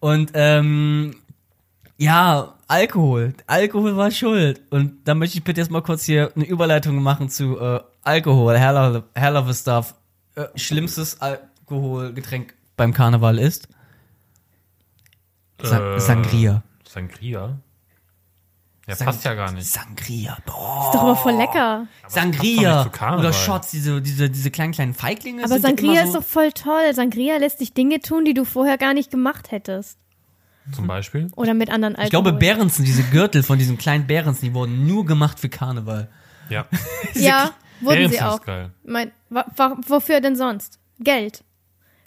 Und ähm, ja, Alkohol. Alkohol war schuld. Und da möchte ich bitte jetzt mal kurz hier eine Überleitung machen zu äh, Alkohol. Hell of, hell of a stuff. Äh, schlimmstes Alkoholgetränk beim Karneval ist Sa Äh, Sangria. Sangria? Ja, Sang- passt ja gar nicht. Sangria. Boah. Ist doch aber voll lecker. Sangria. zu Karneval. Oder Shots, diese, diese, diese kleinen, kleinen Feiglinge. Aber Sangria immer ist so, doch voll toll. Sangria lässt dich Dinge tun, die du vorher gar nicht gemacht hättest. Zum Beispiel? Oder mit anderen Alkohol. Ich glaube, Behrensen, diese Gürtel von diesen kleinen Behrensen, die wurden nur gemacht für Karneval. Ja. Ja, wurden Behrensen sie ist auch. geil. Mein, wofür denn sonst? Geld.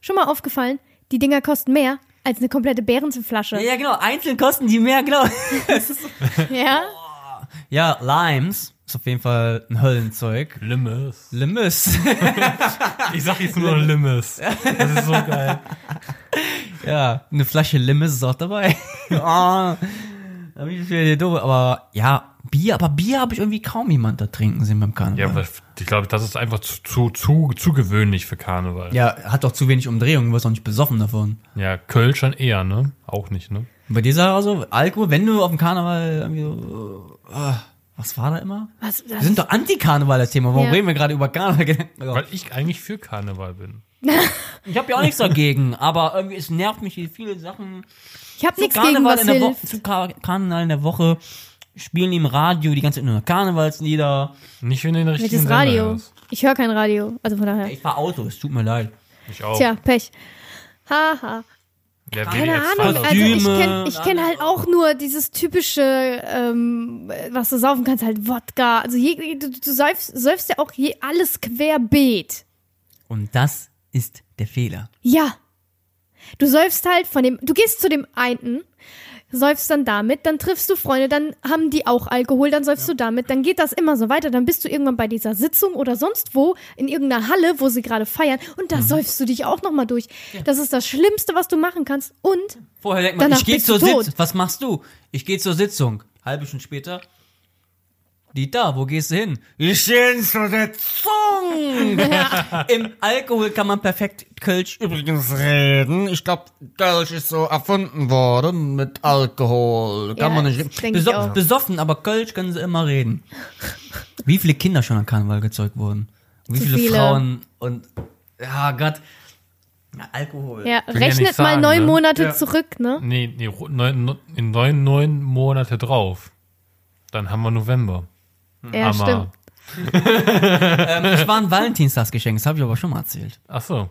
Schon mal aufgefallen, die Dinger kosten mehr als eine komplette Behrensenflasche. Ja, ja, genau. Einzeln kosten die mehr, genau. Ja? ja, Limes ist auf jeden Fall ein Höllenzeug. Limmes. Limes. Ich sag jetzt nur Limmes. Das ist so geil. ja, eine Flasche Limes ist auch dabei. oh, da bin ich wieder doof. Aber ja, Bier, aber Bier habe ich irgendwie kaum jemand da trinken sehen beim Karneval. Ja, aber ich glaube, das ist einfach zu, zu, zu, zu gewöhnlich für Karneval. ja, hat doch zu wenig Umdrehungen, wirst auch nicht besoffen davon. Ja, Köln schon eher, ne? Auch nicht, ne? Bei dir Sarah, also Alkohol, wenn du auf dem Karneval irgendwie so, äh, was war da immer? Was, Wir sind doch Anti-Karneval das Thema. Warum Ja. reden wir gerade über Karneval? Weil ich eigentlich für Karneval bin. Ich habe ja auch nichts dagegen, aber irgendwie es nervt mich, wie viele Sachen ich habe nichts gegen Karneval was in der Woche, hilft. zu Kar Karneval in der Woche spielen die im Radio die ganze Zeit nur Karnevalslieder. Nicht, wenn du den richtigen Welches Sender Radio? hörst. Ich höre kein Radio. Also von daher. Ich fahr Auto, es tut mir leid. Ich auch. Tja, Pech. Haha. Ja, Keine WDR 2 Ahnung, also ich kenne ich kenn halt auch nur dieses typische, ähm, was du saufen kannst, halt Wodka. Also je, du, du säufst, säufst ja auch je alles querbeet. Und das ist der Fehler. Ja. Du säufst halt von dem, du gehst zu dem einen, säufst dann damit, dann triffst du Freunde, dann haben die auch Alkohol, dann säufst du damit, dann geht das immer so weiter, dann bist du irgendwann bei dieser Sitzung oder sonst wo in irgendeiner Halle, wo sie gerade feiern und da säufst du dich auch nochmal durch. Das ist das Schlimmste, was du machen kannst und Vorher denkt man, ich gehe zur. Sitzung. Was machst du? Ich gehe zur Sitzung. Halbe Stunde später. Dieter, wo gehst du hin? Ich gehe zur Sitzung. Im Alkohol kann man perfekt Kölsch übrigens reden. Ich glaube, Kölsch ist so erfunden worden mit Alkohol. Kann Ja, man nicht reden. Beso besoffen, aber Kölsch können sie immer reden. Wie viele Kinder schon an Karneval gezeugt wurden? Wie viele, viele. Frauen und ja Gott. Ja, Alkohol. ja, Will ja rechnet mal sagen, neun ne? Monate Ja. zurück, ne? Nee, nee, neun, in neun, neun Monate drauf. Dann haben wir November. Ja, Hammer. stimmt. Ähm, ich war ein Valentinstagsgeschenk, das habe ich aber schon mal erzählt. Ach so.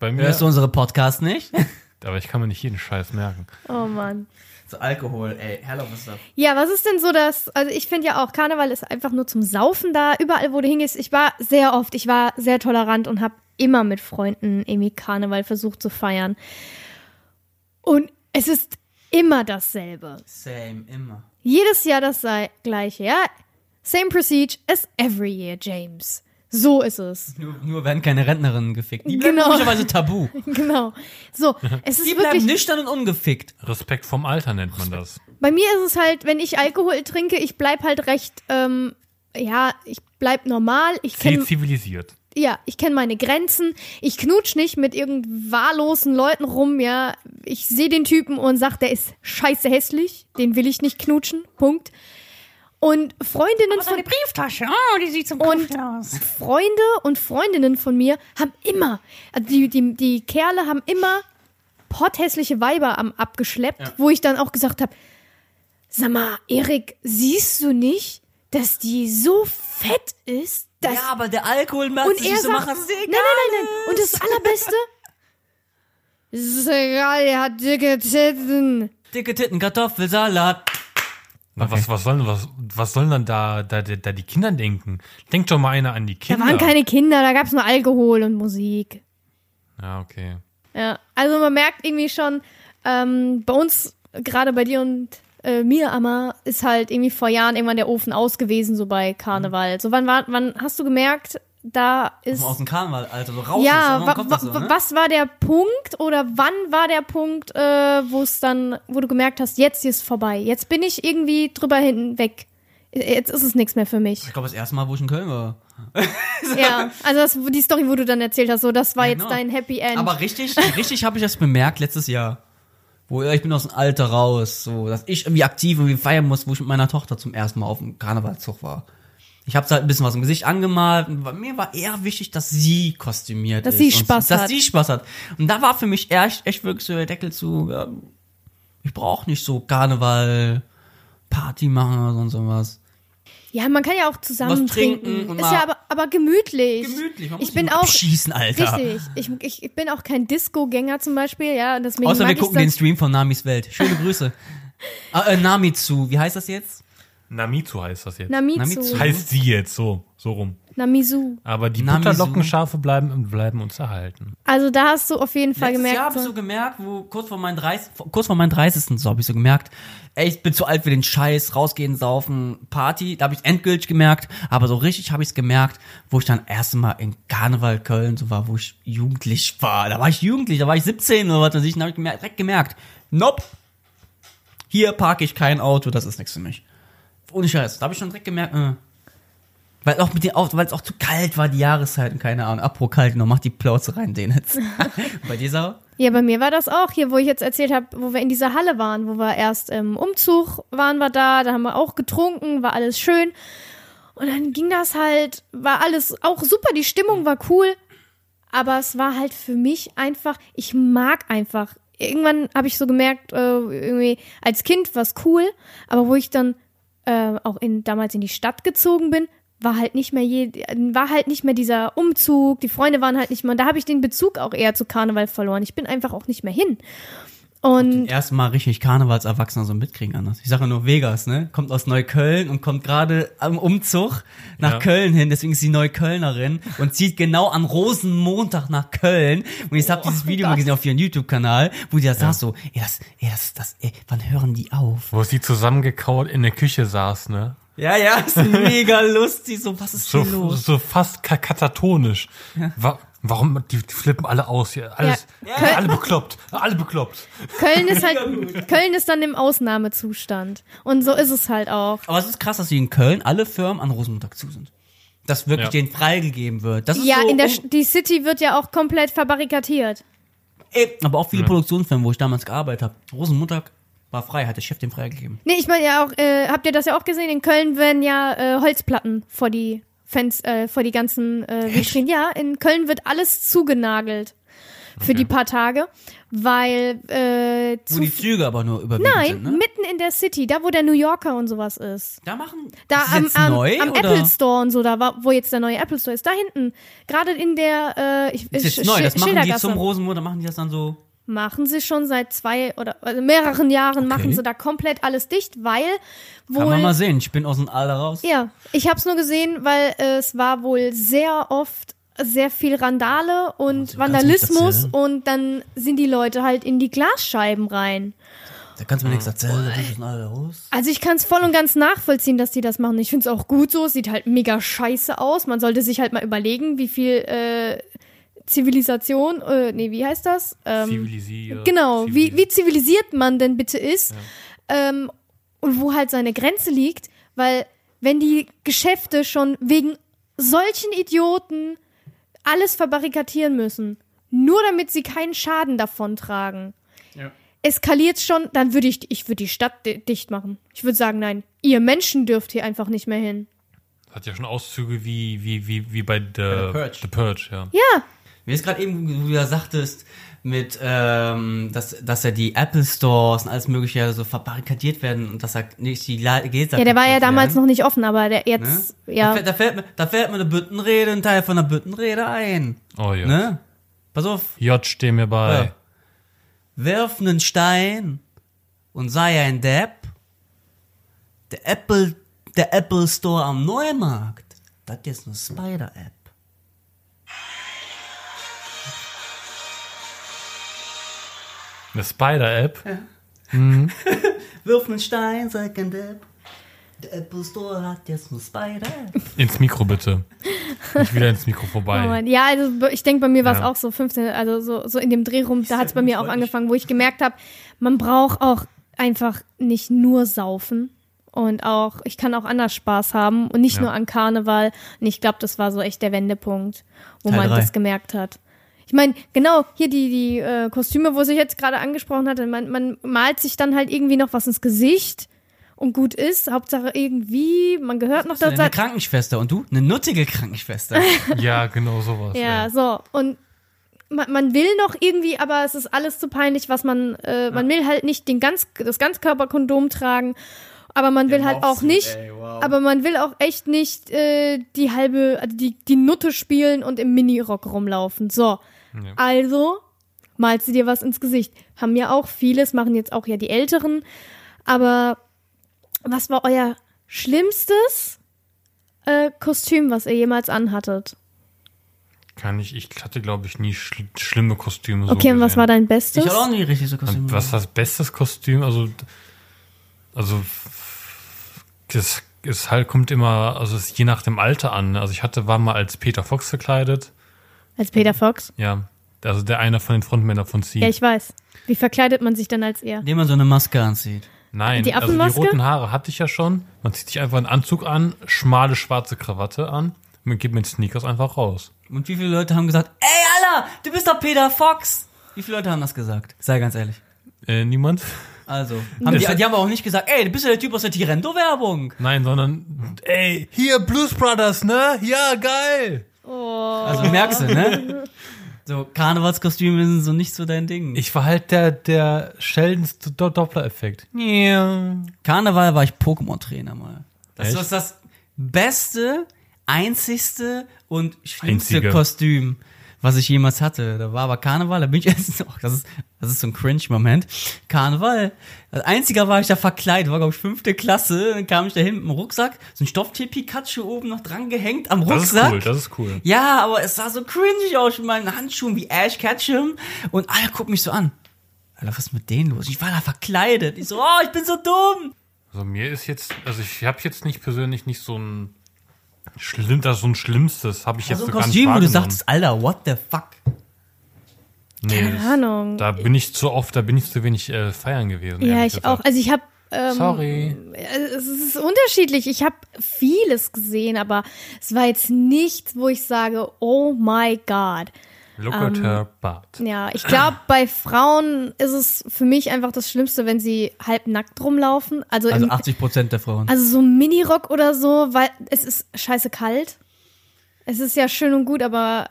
Bei mir, Hörst du unsere Podcast nicht? aber ich kann mir nicht jeden Scheiß merken. Oh Mann. so Alkohol, ey, hello, was stuff. Ja, was ist denn so das? Also ich finde ja auch, Karneval ist einfach nur zum Saufen da. Überall, wo du hingehst. Ich war sehr oft, ich war sehr tolerant und habe immer mit Freunden irgendwie Karneval versucht zu feiern. Und es ist immer dasselbe. Same, immer. Jedes Jahr das sei- gleiche, ja? Same procedure as every year, James. So ist es. Nur, nur werden keine Rentnerinnen gefickt. Die bleiben Genau. komischerweise tabu. genau. So, es ist Die bleiben wirklich. nüchtern und ungefickt. Respekt vom Alter nennt man das. Bei mir ist es halt, wenn ich Alkohol trinke, ich bleib halt recht, ähm, ja, ich bleib normal. Ich kenne zivilisiert. ja, ich kenne meine Grenzen. Ich knutsch nicht mit irgend wahllosen Leuten rum, ja. Ich sehe den Typen und sag, der ist scheiße hässlich. Den will ich nicht knutschen. Punkt. Und Freundinnen von Brieftasche, oh, die sieht so Und- aus. Freunde und Freundinnen von mir haben immer, also die, die, die Kerle haben immer potthässliche Weiber am abgeschleppt, wo ich dann auch gesagt habe, sag mal, Erik, siehst du nicht, dass die so fett ist, dass ja, aber der Alkohol macht und er so sagt, machen. nein, nein, nein, nein. Und das Allerbeste, ist egal, er hat dicke Titten. Dicke Titten, Kartoffelsalat. Na, Was, was sollen, was, was sollen dann da, da, da die Kinder denken? Denkt doch mal einer an die Da Kinder. waren keine Kinder, da gab's nur Alkohol und Musik. Ja, okay. Ja, also man merkt irgendwie schon, ähm, bei uns, gerade bei dir und äh, mir, Amma, ist halt irgendwie vor Jahren irgendwann der Ofen aus gewesen, so bei Karneval. So, wann, war, wann hast du gemerkt, da ist. Aus dem Karneval, Alter, so raus Ja, ist. wa, wa, so, ne? was war der Punkt oder wann war der Punkt, äh, wo es dann, wo du gemerkt hast, jetzt ist vorbei, jetzt bin ich irgendwie drüber hinweg. Jetzt ist es nichts mehr für mich. Ich glaube, das erste Mal, wo ich in Köln war. ja, also das, die Story, wo du dann erzählt hast, so das war jetzt Genau. dein Happy End. Aber richtig, richtig habe ich das bemerkt letztes Jahr. Wo ich bin aus dem Alter raus, so, dass ich irgendwie aktiv irgendwie feiern muss, wo ich mit meiner Tochter zum ersten Mal auf dem Karnevalzug war. Ich habe halt ein bisschen was im Gesicht angemalt. Und mir war eher wichtig, dass sie kostümiert Dass ist. sie und Spaß dass hat. sie Spaß hat. Und da war für mich echt, echt wirklich so der Deckel zu, ja, ich brauche nicht so Karneval, Party machen oder sonst was. Ja, man kann ja auch zusammen Was trinken trinken. und Ist ja aber, aber gemütlich. Gemütlich, man muss Ich bin auch schießen, Alter. richtig. Ich, ich, ich bin auch kein Disco-Gänger zum Beispiel, ja. Deswegen Außer wir gucken den Stream von Namis Welt. Schöne Grüße. ah, äh, Namizu, wie heißt das jetzt? Namizu heißt das jetzt. Namizu. Namizu. heißt sie jetzt so, so rum. Namizu. Aber die Namizu. Butterlockenschafe bleiben, bleiben uns erhalten. Also da hast du auf jeden Fall Letztes gemerkt. Jahr habe ich so, so gemerkt, wo kurz vor meinem 30, kurz vor meinem 30. so habe ich so gemerkt, ey, ich bin zu alt für den Scheiß, rausgehen, saufen, Party, da habe ich endgültig gemerkt, aber so richtig habe ich es gemerkt, wo ich dann erst Mal in Karneval Köln so war, wo ich jugendlich war. Da war ich jugendlich, da war ich 17 oder was weiß ich, da habe ich gemerkt, direkt gemerkt, nope, hier parke ich kein Auto, das ist nichts für mich. Ohne Scheiß, da habe ich schon direkt gemerkt, äh, weil auch mit den weil es auch zu kalt war, die Jahreszeiten, keine Ahnung, apro kalt, noch mach die Plauze rein, den jetzt. Bei dir, Sarah? ja, bei mir war das auch hier, wo ich jetzt erzählt habe, wo wir in dieser Halle waren, wo wir erst im Umzug waren wir da, da haben wir auch getrunken, war alles schön. Und dann ging das halt, war alles auch super, die Stimmung war cool, aber es war halt für mich einfach, ich mag einfach. Irgendwann habe ich so gemerkt, äh, irgendwie als Kind war es cool, aber wo ich dann äh, auch in, damals in die Stadt gezogen bin, war halt nicht mehr je, war halt nicht mehr dieser Umzug, die Freunde waren halt nicht mehr, und da habe ich den Bezug auch eher zu Karneval verloren. Ich bin einfach auch nicht mehr hin. Und Erstmal richtig Karnevalserwachsener so mitkriegen anders. Ich sage nur Vegas, ne? Kommt aus Neukölln und kommt gerade am Umzug nach Ja. Köln hin, deswegen ist sie Neuköllnerin und zieht genau am Rosenmontag nach Köln. Und ich habe dieses Video mal gesehen auf ihrem YouTube-Kanal, wo die da saß so, ey, das, ey, das, das, ey, wann hören die auf? Wo sie zusammengekauert in der Küche saß, ne? Ja, ja, ist mega lustig. So, was ist So, hier los? so fast ka- katatonisch. Wa warum, die, die flippen alle aus hier. Alles, Ja. alle bekloppt. Alle bekloppt. Köln ist halt, Köln ist dann im Ausnahmezustand. Und so ist es halt auch. Aber es ist krass, dass sie in Köln alle Firmen an Rosenmontag zu sind. Dass wirklich Ja. denen freigegeben wird. Das ist Ja, so in der, um- die City wird ja auch komplett verbarrikadiert. Ey, aber auch viele Produktionsfirmen, wo ich damals gearbeitet habe. Rosenmontag war frei, hat der Chef den freigegeben. Nee, ich meine ja auch, äh, habt ihr das ja auch gesehen? In Köln werden ja äh, Holzplatten vor die Fans, äh, vor die ganzen äh, Vitrinen. Ja, in Köln wird alles zugenagelt für die paar Tage, weil äh, Wo die Züge aber nur überwiegend Nein, sind, ne? mitten in der City, da wo der New Yorker und sowas ist. Da machen Da am, am, neu am? Apple Store und so, da war, wo jetzt der neue Apple Store ist, da hinten. Gerade in der äh, ich, Ist Sch- jetzt neu, das Sch- machen die zum Rosenmontag, machen die das dann so. Machen sie schon seit zwei oder also mehreren Jahren machen Okay. sie da komplett alles dicht, weil Kann man wohl mal sehen, ich bin aus dem Alter raus. ja, ich habe es nur gesehen, weil äh, es war wohl sehr oft sehr viel Randale und Also, Vandalismus und dann sind die Leute halt in die Glasscheiben rein. Da kannst du mir nichts erzählen, da dem Alter raus. Also ich kann es voll und ganz nachvollziehen, dass die das machen. Ich finde es auch gut so. Es sieht halt mega scheiße aus. Man sollte sich halt mal überlegen, wie viel äh, Zivilisation, äh, nee, wie heißt das? Ähm, Zivilisiert. genau, wie, zivilisiert. wie zivilisiert man denn bitte ist ähm, und wo halt seine Grenze liegt, weil wenn die Geschäfte schon wegen solchen Idioten alles verbarrikadieren müssen, nur damit sie keinen Schaden davon tragen, eskaliert schon, dann würde ich, ich würde die Stadt di dicht machen. Ich würde sagen, nein, ihr Menschen dürft hier einfach nicht mehr hin. Hat ja schon Auszüge wie, wie, wie, wie bei The, The Purge. The Purge, ja. Ja, Mir ist gerade eben, wie du ja sagtest, mit, ähm, dass, dass ja die Apple Stores und alles mögliche so verbarrikadiert werden und dass da nicht die Gläser ja, der war ja damals werden, noch nicht offen, aber der ne? jetzt, Da, ja. fällt, da, fällt mir, da fällt mir eine Büttenrede, ein Teil von der Büttenrede ein. Oh ja. Ne? Pass auf, J, steh mir bei. Ja. wirf einen Stein und sei ein Depp. Der Apple, der Apple Store am Neumarkt, das ist eine Spider-App. Eine Spider-App. Wirf einen Stein, sei kein Depp. Der Apple Store hat jetzt eine Spider-App. Ins Mikro bitte. Nicht wieder ins Mikro Oh vorbei. Mann. Ja, also ich denke, bei mir war es Ja. auch so 15, also so, so in dem Dreh rum, da hat es bei mir auch angefangen, wo ich gemerkt habe, man braucht auch einfach nicht nur saufen und auch, ich kann auch anders Spaß haben und nicht Ja. nur an Karneval. Und ich glaube, das war so echt der Wendepunkt, wo Teil man drei. das gemerkt hat. Ich meine, genau, hier die, die äh, Kostüme, wo ich jetzt gerade angesprochen hatte, man, man malt sich dann halt irgendwie noch was ins Gesicht und gut ist. Hauptsache irgendwie, man gehört noch dazu. Eine Krankenschwester und du? Eine nuttige Krankenschwester. Ja, genau sowas. Ja, so. Und man, man will noch irgendwie, aber es ist alles zu peinlich, was man, äh, man will halt nicht den ganz, das Ganzkörperkondom tragen, aber man will halt auch nicht, aber man will auch echt nicht äh, die halbe, also die, die Nutte spielen und im Minirock rumlaufen. So. Ja. Also, malst du dir was ins Gesicht. Haben ja auch vieles, machen jetzt auch ja die Älteren. Aber was war euer schlimmstes äh, Kostüm, was ihr jemals anhattet? Kann ich, ich hatte, glaube ich, nie schl schlimme Kostüme. So Okay, und was war dein Bestes? Ich hatte auch nie richtig so Kostüm. Und was ist das bestes Kostüm? Also, also, das ist halt, kommt immer, also es ist je nach dem Alter an. Also ich hatte, war mal als Peter Fox verkleidet. Als Peter Fox? Ja. Also der einer von den Frontmännern von Sie. Ja, ich weiß. Wie verkleidet man sich dann als er? Indem man so eine Maske anzieht. Nein, Die also die roten Haare hatte ich ja schon. Man zieht sich einfach einen Anzug an, schmale schwarze Krawatte an und man geht mit Sneakers einfach raus. Und wie viele Leute haben gesagt, ey Alter, du bist doch Peter Fox. Wie viele Leute haben das gesagt? Sei ganz ehrlich. Äh, niemand? Also, haben die, die haben auch nicht gesagt, ey, du bist ja der Typ aus der Tirendo-Werbung. Nein, sondern, ey, hier Blues Brothers, ne? Ja, geil! Also merkst du, ne? So, Karnevalskostüme sind so nicht so dein Ding. Ich war halt der, der Sheldons Do- Doppler-Effekt. Ja. Karneval war ich Pokémon-Trainer mal. Das Echt? ist das beste, einzigste und schlimmste Einzige. Kostüm, was ich jemals hatte. Da war aber Karneval, da bin ich erst noch. Das ist, Das ist so ein Cringe-Moment. Karneval. Als einziger war ich da verkleidet, war glaube ich fünfte Klasse. Dann kam ich da hin mit dem Rucksack, so ein Stofftier-Pikachu oben noch dran gehängt am Das ist Rucksack. cool, das ist cool. Ja, aber es sah so cringy aus mit meinen Handschuhen wie Ash Ketchum. Und alle gucken mich so an. Alter, was ist mit denen los? Ich war da verkleidet. Ich so, oh, ich bin so dumm. Also mir ist jetzt, also ich habe jetzt nicht persönlich nicht so ein schlimm, das so ein Schlimmstes habe ich jetzt so ein Kostüm, wo du sagst, Alter, what the fuck? Nee, Keine Ahnung. da bin ich zu oft, da bin ich zu wenig äh, feiern gewesen. Ja, ich gesagt. auch. Also ich habe ähm, Sorry. es ist unterschiedlich. Ich habe vieles gesehen, aber es war jetzt nichts, wo ich sage, oh my God. Look at ähm, her butt. Ja, ich glaube, bei Frauen ist es für mich einfach das Schlimmste, wenn sie halb nackt rumlaufen. Also, Also im, 80 Prozent der Frauen. also so ein Minirock oder so, weil es ist scheiße kalt. Es ist ja schön und gut, aber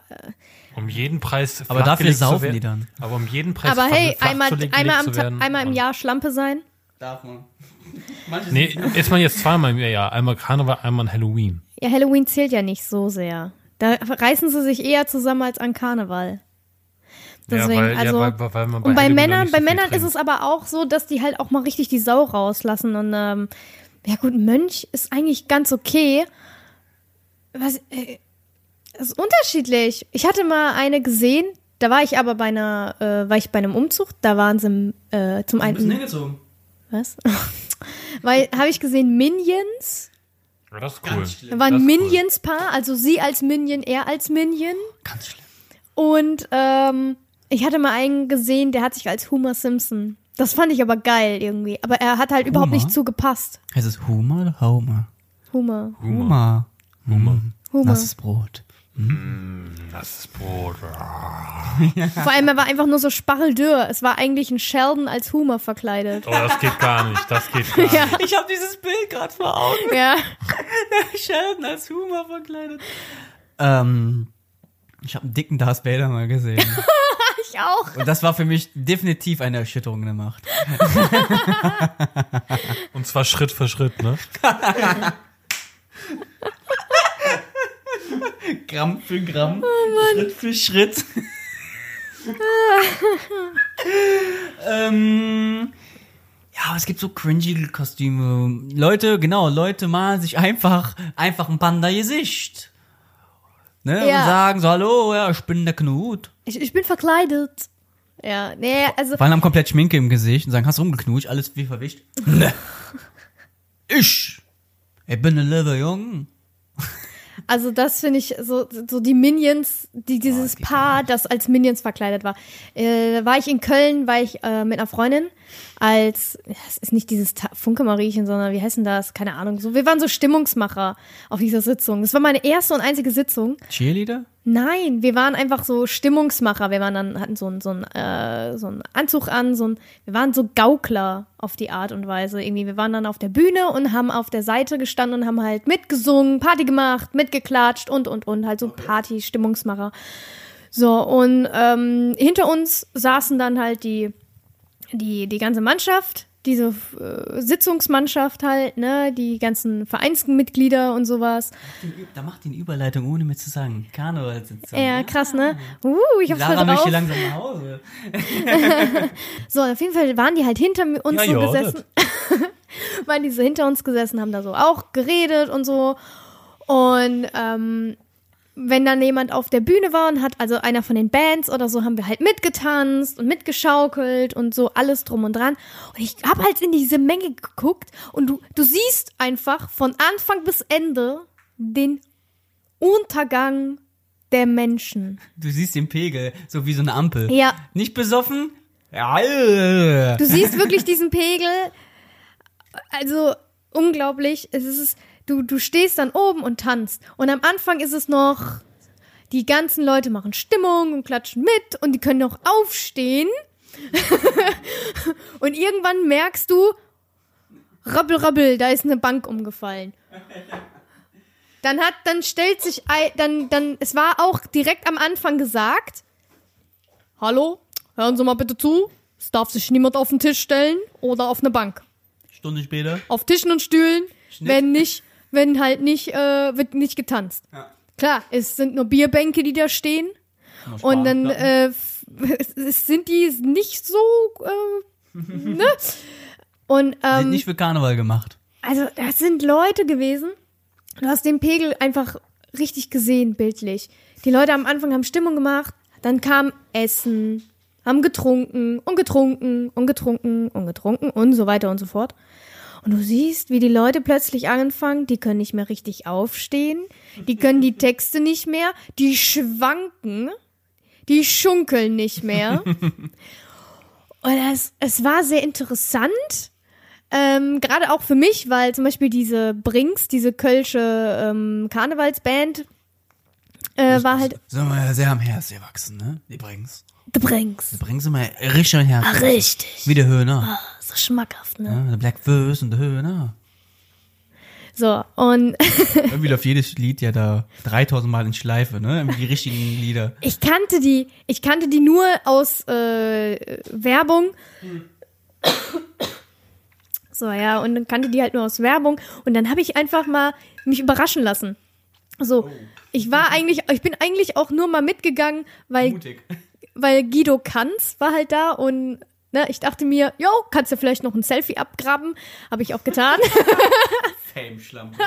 Um jeden Preis Aber dafür saufen werden. die dann. Aber um jeden Preis aber hey, einmal, einmal, am, einmal im Und- Jahr Schlampe sein. Darf man. Nee, ist man jetzt zweimal im Jahr. Einmal Karneval, einmal Halloween. Ja, Halloween zählt ja nicht so sehr. Da reißen sie sich eher zusammen als an Karneval. Deswegen, ja, weil, also, ja, weil, weil man und bei Halloween noch Männern, bei so viel Männern ist es aber auch so, dass die halt auch mal richtig die Sau rauslassen. Und ähm, ja gut, Mönch ist eigentlich ganz okay. Was, äh, das ist unterschiedlich. Ich hatte mal eine gesehen, da war ich aber bei einer, äh, war ich bei einem Umzug, da waren sie äh, zum einen. hingezogen. Was? Weil habe ich gesehen Minions. Ja, das ist cool. Da war Das cool. Minions-Paar, also sie als Minion, er als Minion. Ganz schlimm. Und ähm, ich hatte mal einen gesehen, der hat sich als Homer Simpson. Das fand ich aber geil irgendwie. Aber er hat halt überhaupt Homer? nicht zugepasst. Heißt es Hummer oder Homer? Homer. Hummer. Hummer. Hummer. Das ist Brot. Das ist Brot. Vor allem, er war einfach nur so spacheldürr. Es war eigentlich ein Sheldon als Homer verkleidet. Oh, das geht gar nicht. Das geht gar nicht. Ja. Ich habe dieses Bild gerade vor Augen. Ja. Sheldon als Humor verkleidet. Ähm, ich habe einen dicken Darth Vader mal gesehen. Ich auch. Und das war für mich definitiv eine Erschütterung in der Macht. Und zwar Schritt für Schritt, ne? Gramm für Gramm, Schritt für Schritt. ähm, ja, aber es gibt so cringy Kostüme. Leute, genau, Leute malen sich einfach, einfach ein Panda-Gesicht. Ne? Ja. Und sagen so, hallo, ja, ich bin der Knut. Ich, ich bin verkleidet. Ja, nee, also Fallen haben komplett Schminke im Gesicht und sagen, hast du rumgeknutscht, alles wie verwischt. Ne. Ich, ich bin ein lieber Jung. Also das finde ich so, so die Minions, die dieses Paar, das als Minions verkleidet war. Äh, war ich in Köln, war ich äh, mit einer Freundin als, es ist nicht dieses Ta Funke Mariechen, sondern wie heißt denn das? Keine Ahnung. So, wir waren so Stimmungsmacher auf dieser Sitzung. Das war meine erste und einzige Sitzung. Cheerleader? Nein, wir waren einfach so Stimmungsmacher. Wir waren dann, hatten so einen so einen, äh, so einen Anzug an, so ein, wir waren so Gaukler auf die Art und Weise. Irgendwie, wir waren dann auf der Bühne und haben auf der Seite gestanden und haben halt mitgesungen, Party gemacht, mitgeklatscht und, und, und, halt so Party-Stimmungsmacher. So, und ähm, hinter uns saßen dann halt die, die, die ganze Mannschaft, diese äh, Sitzungsmannschaft halt, ne, die ganzen Vereinsmitglieder und sowas. Da macht die eine Überleitung, ohne mir zu sagen. Karnevalssitzung. Ja, krass, ne? Uh, ich hab's Sarah möchte langsam nach Hause. So, auf jeden Fall waren die halt hinter uns Ja, so ja, gesessen. waren die so hinter uns gesessen, haben da so auch geredet und so. Und ähm, wenn dann jemand auf der Bühne war und hat, also einer von den Bands oder so, haben wir halt mitgetanzt und mitgeschaukelt und so alles drum und dran. Und ich habe halt in diese Menge geguckt und du, du siehst einfach von Anfang bis Ende den Untergang der Menschen. Du siehst den Pegel, so wie so eine Ampel. Ja. Nicht besoffen? Ja. Du siehst wirklich diesen Pegel. Also unglaublich. Es ist, du, du stehst dann oben und tanzt. Und am Anfang ist es noch, die ganzen Leute machen Stimmung und klatschen mit und die können noch aufstehen. und irgendwann merkst du, rabbel, rabbel, da ist eine Bank umgefallen. Dann hat, dann stellt sich, dann, dann, es war auch direkt am Anfang gesagt, hallo, hören Sie mal bitte zu, es darf sich niemand auf den Tisch stellen oder auf eine Bank. Stunde später. Auf Tischen und Stühlen Schnitt. werden nicht, wenn halt nicht, äh, wird nicht getanzt. Ja. Klar, es sind nur Bierbänke, die da stehen. Und dann äh, f- es, es sind die nicht so, äh, ne? Und, Sind ähm, nicht für Karneval gemacht. also, das sind Leute gewesen. Du hast den Pegel einfach richtig gesehen, bildlich. Die Leute am Anfang haben Stimmung gemacht, dann kam Essen, haben getrunken und getrunken und getrunken und getrunken und so weiter und so fort. Und du siehst, wie die Leute plötzlich anfangen, die können nicht mehr richtig aufstehen, die können die Texte nicht mehr, die schwanken, die schunkeln nicht mehr. Und es, es war sehr interessant, ähm, Gerade auch für mich, weil zum Beispiel diese Brinks, diese kölsche ähm, Karnevalsband, äh, war halt Sind wir ja sehr am Herz gewachsen, ne? Die Brings. The Brinks. Die Brings sind wir richtig am Herz. Ah, richtig. Wie der Höhner. Ah, so schmackhaft, ne? Ja, der Black Verse und der Höhner. So, und Irgendwie läuft jedes Lied ja da 3000 Mal in Schleife, ne? Irgendwie die richtigen Lieder. ich kannte die, ich kannte die nur aus äh, Werbung. So, ja, und dann kannte die halt nur aus Werbung. Und dann habe ich einfach mal mich überraschen lassen. So, ich war eigentlich, ich bin eigentlich auch nur mal mitgegangen, weil Mutig. Weil Guido Kanz war halt da und ne, ich dachte mir, jo, kannst du vielleicht noch ein Selfie abgraben? Habe ich auch getan. Fame-Schlampe.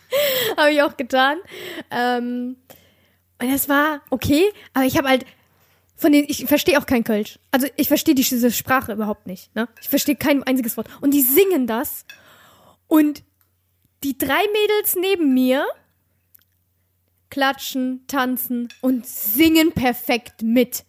Habe ich auch getan. Ähm, und das war okay, aber ich habe halt von den, ich verstehe auch kein Kölsch. Also ich verstehe die, diese Sprache überhaupt nicht. Ne? Ich verstehe kein einziges Wort. Und die singen das. Und die drei Mädels neben mir klatschen, tanzen und singen perfekt mit.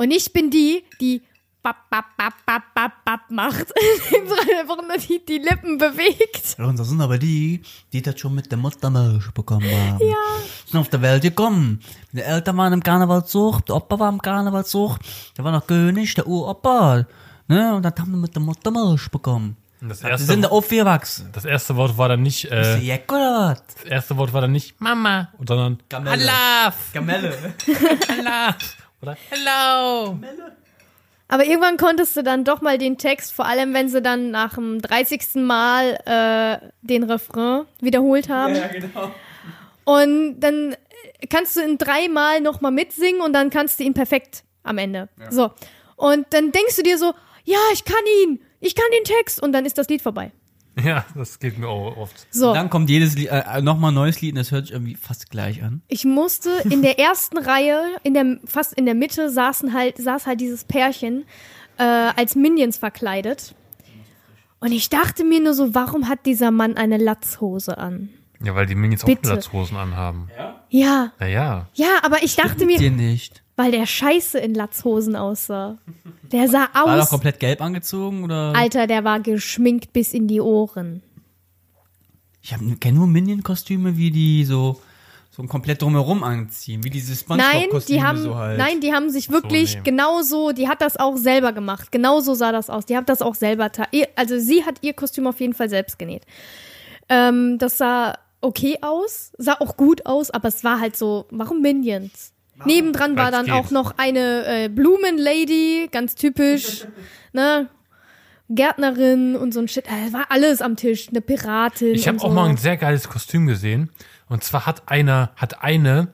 Und ich bin die, die bap, bap, bap, bap, bap, bap macht. einfach nur die, die Lippen bewegt. Und das sind aber die, die das schon mit der Muttermilch bekommen haben. Ja. Sind auf der Welt gekommen. Die Eltern waren im Karnevalszug, der Opa war im Karnevalszug, der war noch König, der Uropa. Ne? Und dann haben wir mit der Muttermilch bekommen. Das Die erste, sind da aufgewachsen. das erste Wort war dann nicht, Ist äh, Jack oder was? das erste Wort war dann nicht Mama, sondern Gamelle. Alaf, Gamelle. Alaf oder Hello. Aber irgendwann konntest du dann doch mal den Text, vor allem wenn sie dann nach dem 30. Mal äh, den Refrain wiederholt haben. genau. Und dann kannst du ihn dreimal nochmal mitsingen und dann kannst du ihn perfekt am Ende. So. Und dann denkst du dir so, ja, ich kann ihn, ich kann den Text und dann ist das Lied vorbei. Ja, das geht mir auch oft. So. Dann kommt jedes Lied, äh, nochmal ein neues Lied und das hört sich irgendwie fast gleich an. Ich musste in der ersten Reihe, in der, fast in der Mitte, saßen halt, saß halt dieses Pärchen äh, als Minions verkleidet. Und ich dachte mir nur so, warum hat dieser Mann eine Latzhose an? Ja, weil die Minions auch Bitte. Platzhosen anhaben. Ja, Ja, ja. ja, aber ich dachte mir, Dir nicht. Weil der scheiße in Latzhosen aussah. Der sah War doch aus, komplett gelb angezogen oder? Alter, der war geschminkt bis in die Ohren. Ich kenne nur Minion-Kostüme, wie die so so komplett drumherum anziehen, wie diese Nein, SpongeBob-Kostüme die haben, so halt. nein, die haben sich wirklich nee. genauso, die hat das auch selber gemacht. Genauso sah das aus. Die hat das auch selber, also sie hat ihr Kostüm auf jeden Fall selbst genäht. Ähm, das sah okay aus, sah auch gut aus, aber es war halt so, warum Minions? Nebendran war dann geht. auch noch eine äh, Blumenlady, ganz typisch, ne? Gärtnerin und so ein Shit. Äh, war alles am Tisch, eine Piratin. Ich habe und auch so. mal ein sehr geiles Kostüm gesehen. Und zwar hat einer, hat eine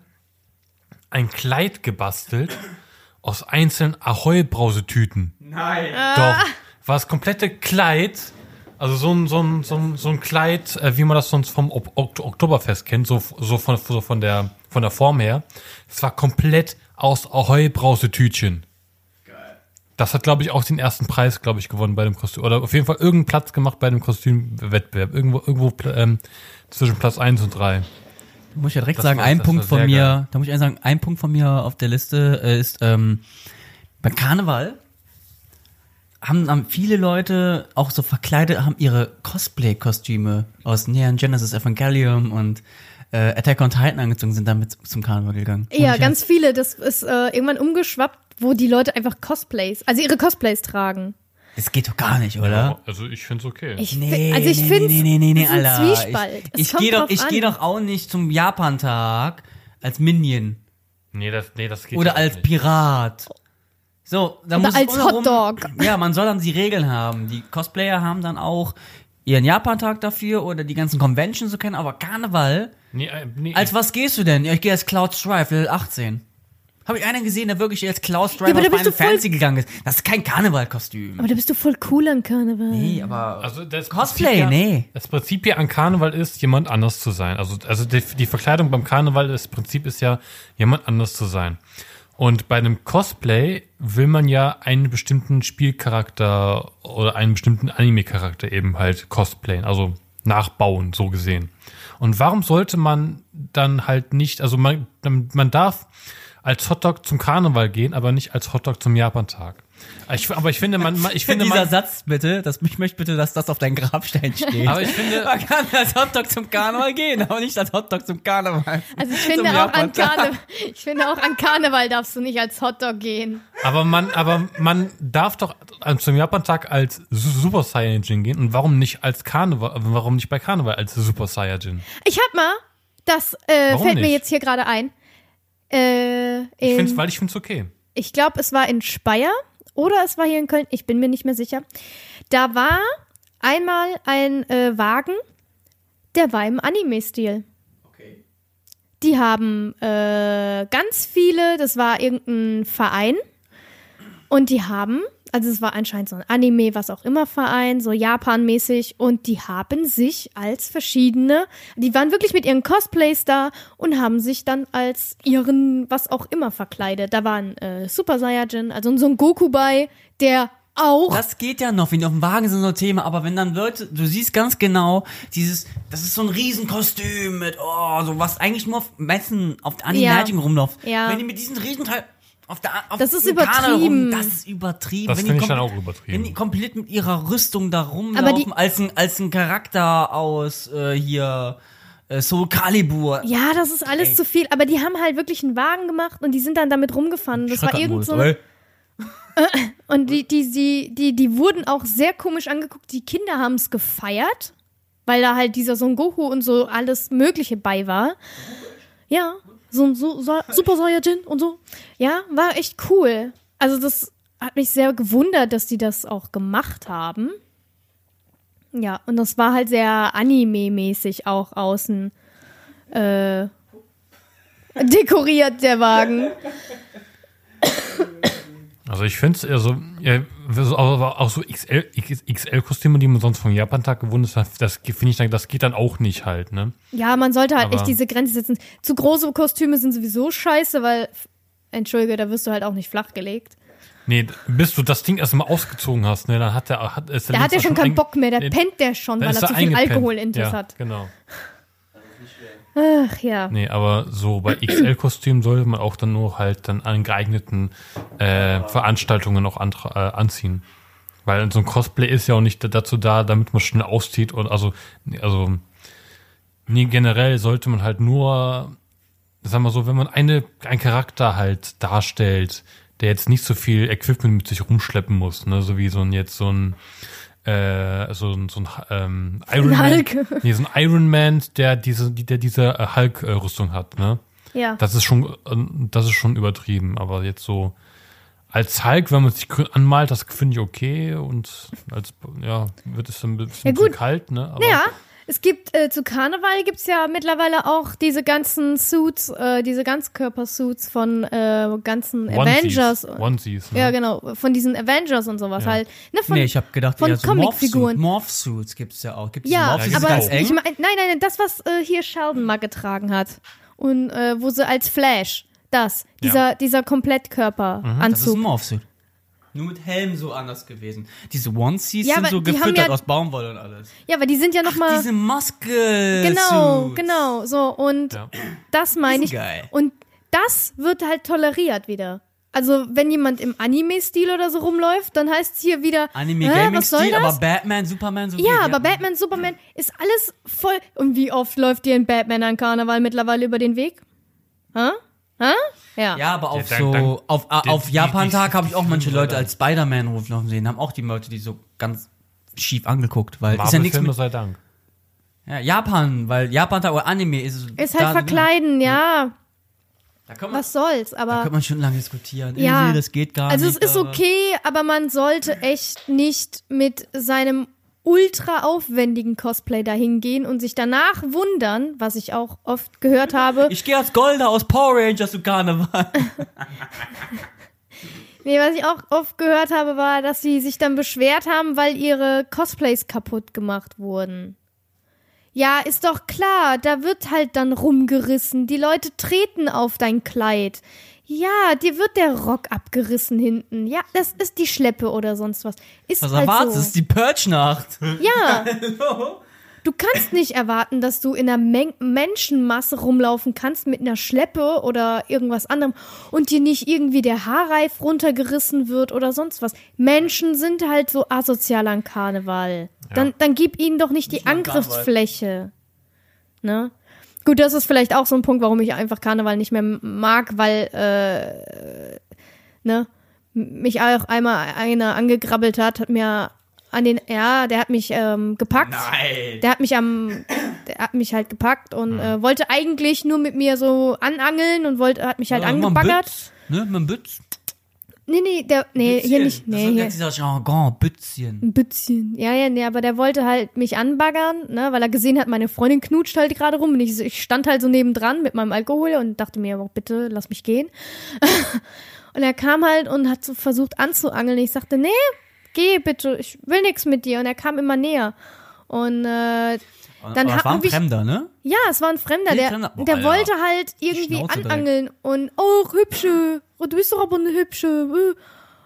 ein Kleid gebastelt aus einzelnen Ahoi-Brausetüten. Nein. Doch. War das komplette Kleid, also so ein, so ein, so ein, so ein Kleid, äh, wie man das sonst vom Ok- Ok- Oktoberfest kennt, so, so, von, so von, der, von der Form her. Es war komplett aus Ahoi-Brausetütchen. Das hat, glaube ich, auch den ersten Preis, glaube ich, gewonnen bei dem Kostüm. Oder auf jeden Fall irgendeinen Platz gemacht bei dem Kostümwettbewerb. Irgendwo, irgendwo ähm, zwischen Platz 1 und 3. Da muss ich ja direkt Das sagen, ein Punkt von mir, geil. da muss ich eins sagen, ein Punkt von mir auf der Liste äh, ist, ähm, beim Karneval haben, haben viele Leute auch so verkleidet, haben ihre Cosplay-Kostüme aus Neon Genesis Evangelium und äh, Attack on Titan angezogen, sind damit zum Karneval gegangen. Und Ja, ganz viele. Das ist äh, irgendwann umgeschwappt, wo die Leute einfach Cosplays, also ihre Cosplays tragen. Es geht doch gar nicht, oder? Also ich finde es okay. Ich, Nee, also ich nee, finde, nee, nee, nee, nee, Alter. Zwiespalt. Ich, ich gehe doch, ich gehe doch auch nicht zum Japantag als Minion nee, das, nee, das geht oder als nicht. Pirat. So, da Oder muss als Hotdog. Ja, man soll dann die Regeln haben. Die Cosplayer haben dann auch ihren Japantag dafür oder die ganzen Conventions so kennen, aber Karneval. Nee, äh, nee, Als was gehst du denn? Ja, ich gehe als Cloud Strife, Level 18. Habe ich einen gesehen, der wirklich als aber Driver da auf bist Final du voll- Fantasy gegangen ist. Das ist kein Karnevalkostüm. Aber da bist du voll cool an Karneval. Nee, aber Also das Cosplay, Prinzip ja, nee. Das Prinzip ja an Karneval ist, jemand anders zu sein. Also, also die, die Verkleidung beim Karneval, das Prinzip ist ja, jemand anders zu sein. Und bei einem Cosplay will man ja einen bestimmten Spielcharakter oder einen bestimmten Anime-Charakter eben halt cosplayen, also nachbauen, so gesehen. Und warum sollte man dann halt nicht, also man, man darf als Hotdog zum Karneval gehen, aber nicht als Hotdog zum Japantag. Ich, aber ich finde, man, ich finde, dieser man, Satz bitte, das, ich möchte bitte, dass das auf dein Grabstein steht. aber ich finde, man kann als Hotdog zum Karneval gehen, aber nicht als Hotdog zum Karneval. Also ich finde, auch an Japantag. Karne ich finde auch an Karneval darfst du nicht als Hotdog gehen. Aber man, aber man darf doch zum Japantag als Su- Super Saiyajin gehen und warum nicht als Karneval, warum nicht bei Karneval als Super Saiyajin? Ich hab mal, das äh, Warum fällt mir nicht? jetzt hier gerade ein. Äh, Ich in, find's, weil ich find's okay. ich glaube, es war in Speyer oder es war hier in Köln, ich bin mir nicht mehr sicher. Da war einmal ein äh, Wagen, der war im Anime-Stil. Die haben äh, ganz viele, das war irgendein Verein und die haben, also es war anscheinend so ein Anime, was auch immer Verein, so Japan-mäßig und die haben sich als verschiedene, die waren wirklich mit ihren Cosplays da und haben sich dann als ihren was auch immer verkleidet. Da war ein äh, Super Saiyajin, also so ein Goku bei, der auch Das geht ja noch, wenn die auf dem Wagen sind, so ein Thema, aber wenn dann Leute, du siehst ganz genau, dieses, das ist so ein Riesenkostüm mit, oh, so was eigentlich nur auf Messen, auf der Ja. Rumläuft. Ja. Wenn die mit diesen Riesenteil auf der, auf Das ist übertrieben. das ist übertrieben. Das Wenn die finde ich dann auch Wenn die übertrieben. komplett mit ihrer Rüstung da Aber rumlaufen, die- als ein, als ein Charakter aus, äh, hier, äh, Soul Calibur. Ja, das ist alles Ey. zu viel. Aber die haben halt wirklich einen Wagen gemacht und die sind dann damit rumgefahren. Das war irgend so. Und die, die, die, die, die wurden auch sehr komisch angeguckt. Die Kinder haben es gefeiert, weil da halt dieser Son Goku und so alles Mögliche bei war. Ja, so ein so, so, Super Saiyajin und so. Ja, war echt cool. Also das hat mich sehr gewundert, dass die das auch gemacht haben. Ja, und das war halt sehr Anime-mäßig auch außen äh, dekoriert, der Wagen. Also ich finde es also, ja, so- aber auch so XL, XL-Kostüme, die man sonst vom Japantag gewohnt ist, das finde ich dann, das geht dann auch nicht halt, ne? Ja, man sollte halt Aber- echt diese Grenze setzen. Zu große Kostüme sind sowieso scheiße, weil, Entschuldige, da wirst du halt auch nicht flachgelegt. Nee, bis du das Ding erstmal ausgezogen hast, ne, dann hat der, hat, ist Da hat er Linzer schon keinen Bock mehr, da Nee, pennt der schon, weil er zu viel eingepennt. Alkoholintus ja, hat. Genau. Ach ja. Nee, aber so bei XL-Kostümen sollte man auch dann nur halt dann an geeigneten äh, Veranstaltungen auch äh, anziehen. Weil so ein Cosplay ist ja auch nicht dazu da, damit man schnell auszieht und also, also, nee, generell sollte man halt nur, sagen wir so, wenn man eine, einen Charakter halt darstellt, der jetzt nicht so viel Equipment mit sich rumschleppen muss, ne, so wie so ein, jetzt so ein, äh, so ein, so ein ähm, Iron Man. Hulk. Nee, so ein Iron Man, der diese, die- der diese äh, Hulk-Rüstung hat, ne? Ja. Das ist schon, äh, das ist schon übertrieben, aber jetzt so als Hulk, wenn man sich anmalt, das finde ich okay und als, ja, wird es dann ein bisschen Ja, kalt, ne? Aber Ja, es gibt äh, zu Karneval gibt's ja mittlerweile auch diese ganzen Suits, äh, diese Ganzkörpersuits von äh, ganzen Onesies, Avengers. Onesies, ne? Ja, genau, von diesen Avengers und sowas Ja. halt. Ne, von, Nee, ich habe gedacht, von ja, so Comicfiguren. Morphsuits Morph gibt's ja auch. Gibt's ja, gibt's aber ganz ich mein, nein, nein, nein, das was äh, hier Sheldon mal getragen hat und äh, wo sie als Flash, das, dieser dieser das ist ein Komplettkörperanzug. Morphsuit. Nur mit Helm so anders gewesen. Diese Onesies Ja, sind so gefüttert ja- aus Baumwolle und alles. ja, aber die sind ja noch mal Diese Muskel. genau, genau, so und Ja. das meine ich. geil. Und das wird halt toleriert wieder. Also, wenn jemand im Anime-Stil oder so rumläuft, dann heißt es hier wieder, Anime Hä, Gaming was soll Stil, das? aber Batman, Superman so ja, geht, aber Batman, Superman ist alles voll. Und wie oft läuft dir ein Batman an Karneval mittlerweile über den Weg? Hä? Hä? Ja. Ja, aber auf Ja, dann- so auf, die- auf die- Japan-Tag habe ich auch manche Filme Leute als Spider-Man rumlaufen sehen, haben auch die Leute, die so ganz schief angeguckt, weil ist ja nichts Marvel-Filme mit sei Dank. ja, Japan, weil Japan-Tag oder Anime ist Ist halt da- verkleiden, ja. Da kann man, Was soll's, da aber. kann man schon lange diskutieren. Ja. Nee, das geht gar Also nicht. es ist aber- okay, aber man sollte echt nicht mit seinem ultra aufwendigen Cosplay dahin gehen und sich danach wundern, was ich auch oft gehört habe. Ich gehe als Golda aus Power Rangers zu Karneval. Nee, was ich auch oft gehört habe, war, dass sie sich dann beschwert haben, weil ihre Cosplays kaputt gemacht wurden. Ja, ist doch klar, da wird halt dann rumgerissen. Die Leute treten auf dein Kleid. Ja, dir wird der Rock abgerissen hinten. Ja, das ist die Schleppe oder sonst was. Ist Was halt erwartest du? so. Das ist die Purge-Nacht. Ja. Du kannst nicht erwarten, dass du in einer Men Menschenmasse rumlaufen kannst mit einer Schleppe oder irgendwas anderem und dir nicht irgendwie der Haarreif runtergerissen wird oder sonst was. Menschen sind halt so asozial an Karneval. Dann, dann gib ihnen doch nicht die mal Karneval. Angriffsfläche. Ne? Gut, das ist vielleicht auch so ein Punkt, warum ich einfach Karneval nicht mehr mag, weil, äh, ne, mich auch einmal einer angegrabbelt hat, hat mir an den, ja, der hat mich ähm, gepackt. Nein. Der hat mich am, der hat mich halt gepackt und äh, wollte eigentlich nur mit mir so anangeln und wollte, hat mich halt Ja, angebaggert. Bütz, Ne, mit dem Bütz. Nee, nee, der, nee, hier nicht, nee, das hier. nennt sich das Jargon, Bützchen. Ein bisschen. Ja, ja, nee, aber der wollte halt mich anbaggern, ne, weil er gesehen hat, meine Freundin knutscht halt gerade rum und ich, ich stand halt so nebendran mit meinem Alkohol und dachte mir, oh, bitte, lass mich gehen. und er kam halt und hat so versucht anzuangeln. Ich sagte, nee, geh bitte, ich will nichts mit dir. Und er kam immer näher. Und äh, dann Aber es war ein Fremder, ne? ja, es war ein Fremder, der, Fremder. Oh, der wollte halt irgendwie anangeln und, oh, hübsche, oh, du bist doch aber eine hübsche. äh.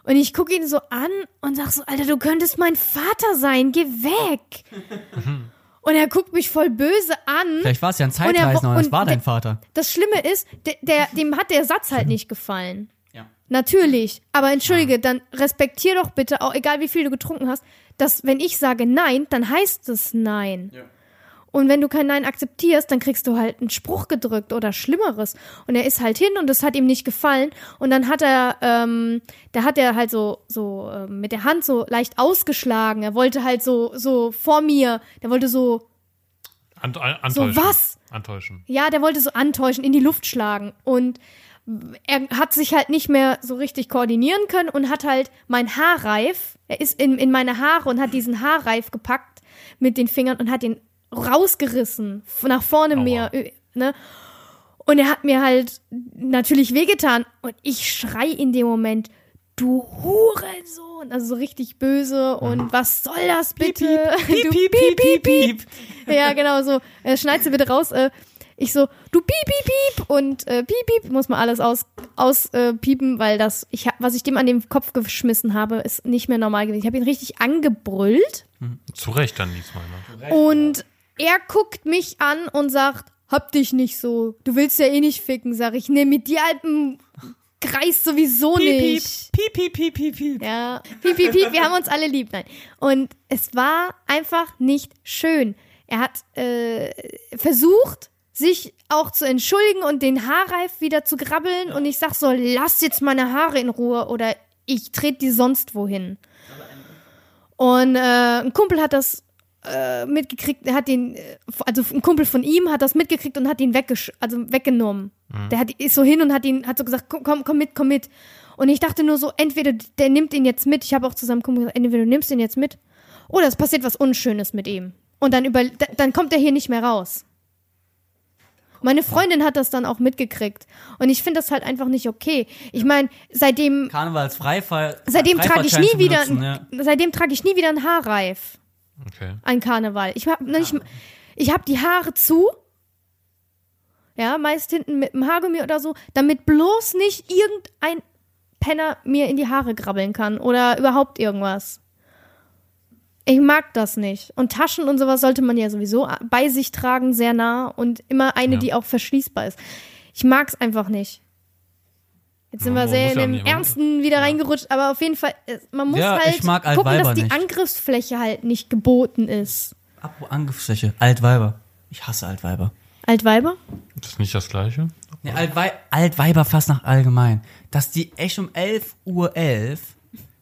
Und ich gucke ihn so an und sag so, Alter, du könntest mein Vater sein, geh weg. und er guckt mich voll böse an. Vielleicht war es ja ein er Zeitreisender wo- und es und war dein Vater. Das Schlimme ist, der, der, dem hat der Satz halt nicht gefallen. Ja. Natürlich. Aber entschuldige, dann respektier doch bitte, auch egal wie viel du getrunken hast, dass wenn ich sage Nein, dann heißt es Nein. Und wenn du kein Nein akzeptierst, dann kriegst du halt einen Spruch gedrückt oder Schlimmeres. Und er ist halt hin und das hat ihm nicht gefallen. Und dann hat er, ähm, da hat er halt so, so ähm, mit der Hand so leicht ausgeschlagen. Er wollte halt so, so vor mir, der wollte so Ant an- antäuschen. was? Antäuschen. ja, der wollte so antäuschen, in die Luft schlagen. Und er hat sich halt nicht mehr so richtig koordinieren können und hat halt mein Haarreif, er ist in, in meine Haare und hat diesen Haarreif gepackt mit den Fingern und hat ihn rausgerissen, nach vorne Aua. mehr, ö- ne? Und er hat mir halt natürlich wehgetan und ich schrei in dem Moment, du Hurensohn, also so richtig böse und was soll das bitte? Piep, du piep, piep, piep, piep. ja, genau so. Äh, schneid sie bitte raus. Äh, ich so, du piep, piep, piep und äh, piep, piep, muss man alles aus, aus äh, piepen, weil das, ich hab, was ich dem an den Kopf geschmissen habe, ist nicht mehr normal gewesen. Ich habe ihn richtig angebrüllt Zu Recht dann diesmal. Ne? und er guckt mich an und sagt, hab dich nicht so. Du willst ja eh nicht ficken, sag ich. Nee, mit dir alten Kreis sowieso nicht. Piep, piep, piep, piep, piep. Ja, piep, piep, piep, wir haben uns alle lieb. Nein. Und es war einfach nicht schön. Er hat äh, versucht, sich auch zu entschuldigen und den Haarreif wieder zu grabbeln. Und ich sag so, lass jetzt meine Haare in Ruhe oder ich trete die sonst wohin. Und äh, ein Kumpel hat das äh, mitgekriegt, er hat den, äh, also ein Kumpel von ihm hat das mitgekriegt und hat ihn weggesch also weggenommen. Der hat, ist so hin und hat ihn, hat so gesagt, komm, komm, mit, komm mit. Und ich dachte nur so, entweder der nimmt ihn jetzt mit, ich habe auch zu seinem Kumpel gesagt, entweder du nimmst ihn jetzt mit, oder es passiert was Unschönes mit ihm. Und dann über, da- dann kommt er hier nicht mehr raus. Meine Freundin hat das dann auch mitgekriegt. Und ich finde das halt einfach nicht okay. Ich meine, seitdem, Karnevalsfreifall. seitdem trage ich nie wieder, benutzen, ja. seitdem trage ich nie wieder einen Haarreif Okay. an Karneval. Ich habe nicht, ich habe die Haare zu, ja, meist hinten mit dem Haargummi oder so, damit bloß nicht irgendein Penner mir in die Haare grabbeln kann oder überhaupt irgendwas. Ich mag das nicht. Und Taschen und sowas sollte man ja sowieso bei sich tragen, sehr nah und immer eine, Ja. die auch verschließbar ist. Ich mag's einfach nicht. Jetzt sind Man wir sehr in ja dem man- Ernsten wieder reingerutscht, aber auf jeden Fall, äh, man muss Ja, halt gucken, dass die nicht. Angriffsfläche halt nicht geboten ist. Apropos Angriffsfläche. Altweiber. Ich hasse Altweiber. Altweiber? Das ist nicht das Gleiche. Nee, Altwei Altweiber fast nach allgemein. Dass die echt um 11 Uhr 11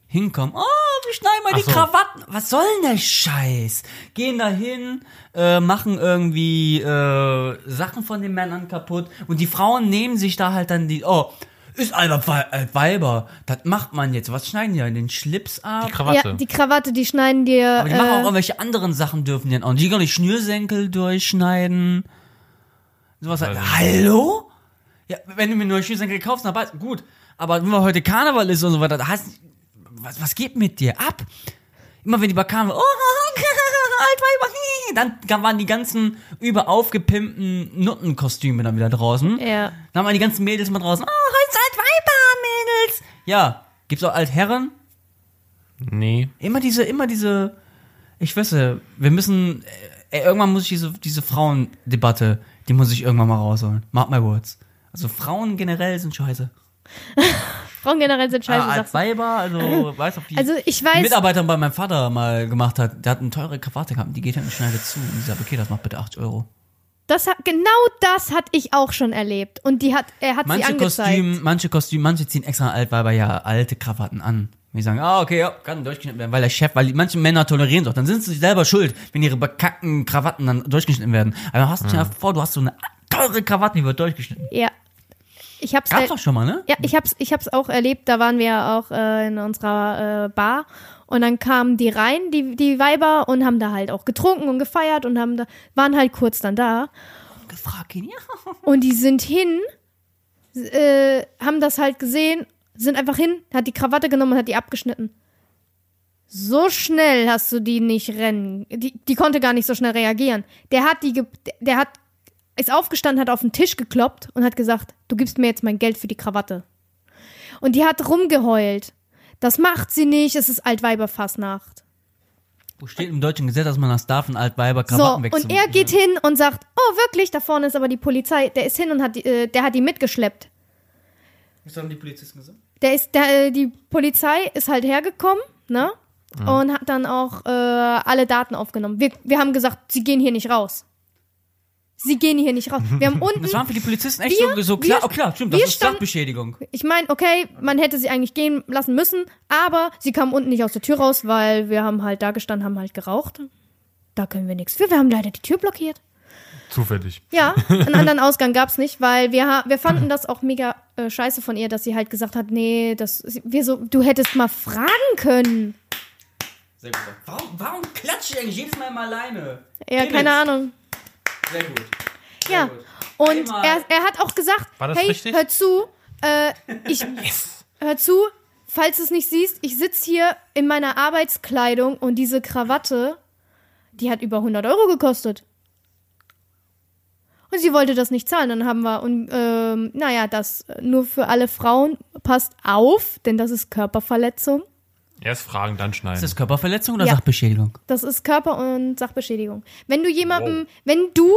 hinkommen. Oh, wir schneiden mal Ach die so. Krawatten. Was soll denn der Scheiß? Gehen da hin, äh, machen irgendwie äh, Sachen von den Männern kaputt. Und die Frauen nehmen sich da halt dann die, oh, Ist Alter, Wei- Weiber. Das macht man jetzt. Was schneiden die? Den Schlips ab? Die Krawatte. Ja, die Krawatte, die schneiden dir. Aber die machen auch Äh, irgendwelche anderen Sachen dürfen die dann auch. nicht. Die können die Schnürsenkel durchschneiden. Sowas halt. Ich Hallo? Ja, wenn du mir nur Schnürsenkel kaufst, dann weiß gut. Aber wenn heute Karneval ist und so weiter, da heißt, was, was geht mit dir ab? Immer wenn die bei Karneval, oh, Altweiber, dann waren die ganzen überaufgepimpten Nuttenkostüme dann wieder draußen. ja. Dann waren die ganzen Mädels mal draußen, oh, heute Mädels. Ja, gibt's auch Altherren? Nee. Immer diese, immer diese, ich weiß ja, wir müssen, äh, irgendwann muss ich diese, diese Frauendebatte, die muss ich irgendwann mal rausholen. Mark my words. Also Frauen generell sind scheiße. Frauen generell sind scheiße. Sagst als. Weiber, also, weiß auch, die, Also ich die weiß, Mitarbeiter bei meinem Vater mal gemacht hat, der hat eine teure Krawatte gehabt, die geht dann und schneidet zu. Und ich sage, okay, das macht bitte 80 Euro. Das hat, genau das hatte ich auch schon erlebt. Und die hat, er hat sie Manche angezeigt. Kostüme, manche Kostüme, manche ziehen extra Altweiber ja alte Krawatten an. Die sagen, ah, okay, ja, kann durchgeschnitten werden, weil der Chef, weil die, manche Männer tolerieren es auch. Dann sind sie sich selber schuld, wenn ihre bekackten Krawatten dann durchgeschnitten werden. Aber hast du dir vor, du hast so eine teure Krawatte, die wird durchgeschnitten. Ja. Ich hab's, Gab's doch schon mal, ne? ja, ich hab's, ich hab's auch erlebt. Da waren wir auch äh, in unserer äh, Bar und dann kamen die rein, die, die Weiber, und haben da halt auch getrunken und gefeiert und haben da, waren halt kurz dann da. Gefragt ihn, ja. Und die sind hin, äh, haben das halt gesehen, sind einfach hin, hat die Krawatte genommen und hat die abgeschnitten. So schnell hast du die nicht rennen. Die, die konnte gar nicht so schnell reagieren. Der hat die, der hat, ist aufgestanden, hat auf den Tisch gekloppt und hat gesagt, du gibst mir jetzt mein Geld für die Krawatte. Und die hat rumgeheult. Das macht sie nicht, es ist Altweiberfassnacht. Wo steht im deutschen Gesetz, dass man das darf, ein Altweiber So, Krawatten wechseln? und er geht hin und sagt, oh wirklich, da vorne ist aber die Polizei. Der ist hin und hat die, äh, der hat die mitgeschleppt. Was haben die Polizisten gesagt? Der ist, der, äh, die Polizei ist halt hergekommen, ne? Und hat dann auch äh, alle Daten aufgenommen. Wir, wir haben gesagt, sie gehen hier nicht raus. Sie gehen hier nicht raus. Wir haben unten, Das waren für die Polizisten echt Wir- so, so klar, wir- oh klar, stimmt, das ist standen- Sachbeschädigung. ich meine, okay, man hätte sie eigentlich gehen lassen müssen, aber sie kamen unten nicht aus der Tür raus, weil wir haben halt da gestanden, haben halt geraucht. Da können wir nichts für. Wir haben leider die Tür blockiert. Zufällig. Ja, einen anderen Ausgang gab's nicht, weil wir, ha- wir fanden das auch mega äh, scheiße von ihr, dass sie halt gesagt hat, nee, das, wir so, du hättest mal fragen können. Sehr gut. Warum, warum klatsche ich eigentlich jedes Mal mal alleine? Ja, Geh keine mit. Ahnung. Sehr gut. Sehr Ja. gut. Und er, er hat auch gesagt, War das hey, richtig? hör zu, äh, ich, hör zu, falls du es nicht siehst, ich sitz hier in meiner Arbeitskleidung und diese Krawatte, die hat über 100 Euro gekostet. Und sie wollte das nicht zahlen. Dann haben wir, und ähm, naja, das nur für alle Frauen, passt auf, denn das ist Körperverletzung. Erst fragen, dann schneiden. Ist das Körperverletzung oder Ja. Sachbeschädigung? Das ist Körper- und Sachbeschädigung. Wenn du jemandem, wenn du,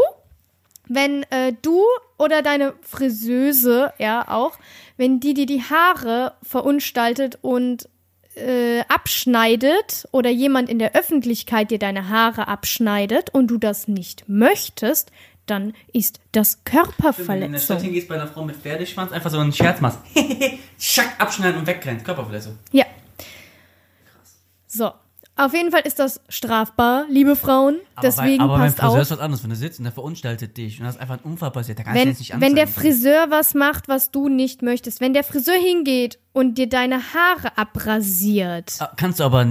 wenn äh, du oder deine Friseuse, ja auch, wenn die dir die Haare verunstaltet und äh, abschneidet oder jemand in der Öffentlichkeit dir deine Haare abschneidet und du das nicht möchtest, dann ist das Wenn du in der Stadt Körperverletzung. hingehst bei einer Frau mit Pferdeschwanz, einfach so einen Scherz machst. Schack, abschneiden und wegrennen. Körperverletzung. Ja. So. Auf jeden Fall ist das strafbar, liebe Frauen. Deswegen aber passt beim Friseur auf. ist was anderes. Wenn du sitzt und der verunstaltet dich und da ist einfach ein Unfall passiert, da kannst du wenn, jetzt nicht wenn der anzeigen. Friseur was macht, was du nicht möchtest, wenn der Friseur hingeht und dir deine Haare abrasiert, Ah, Kannst du aber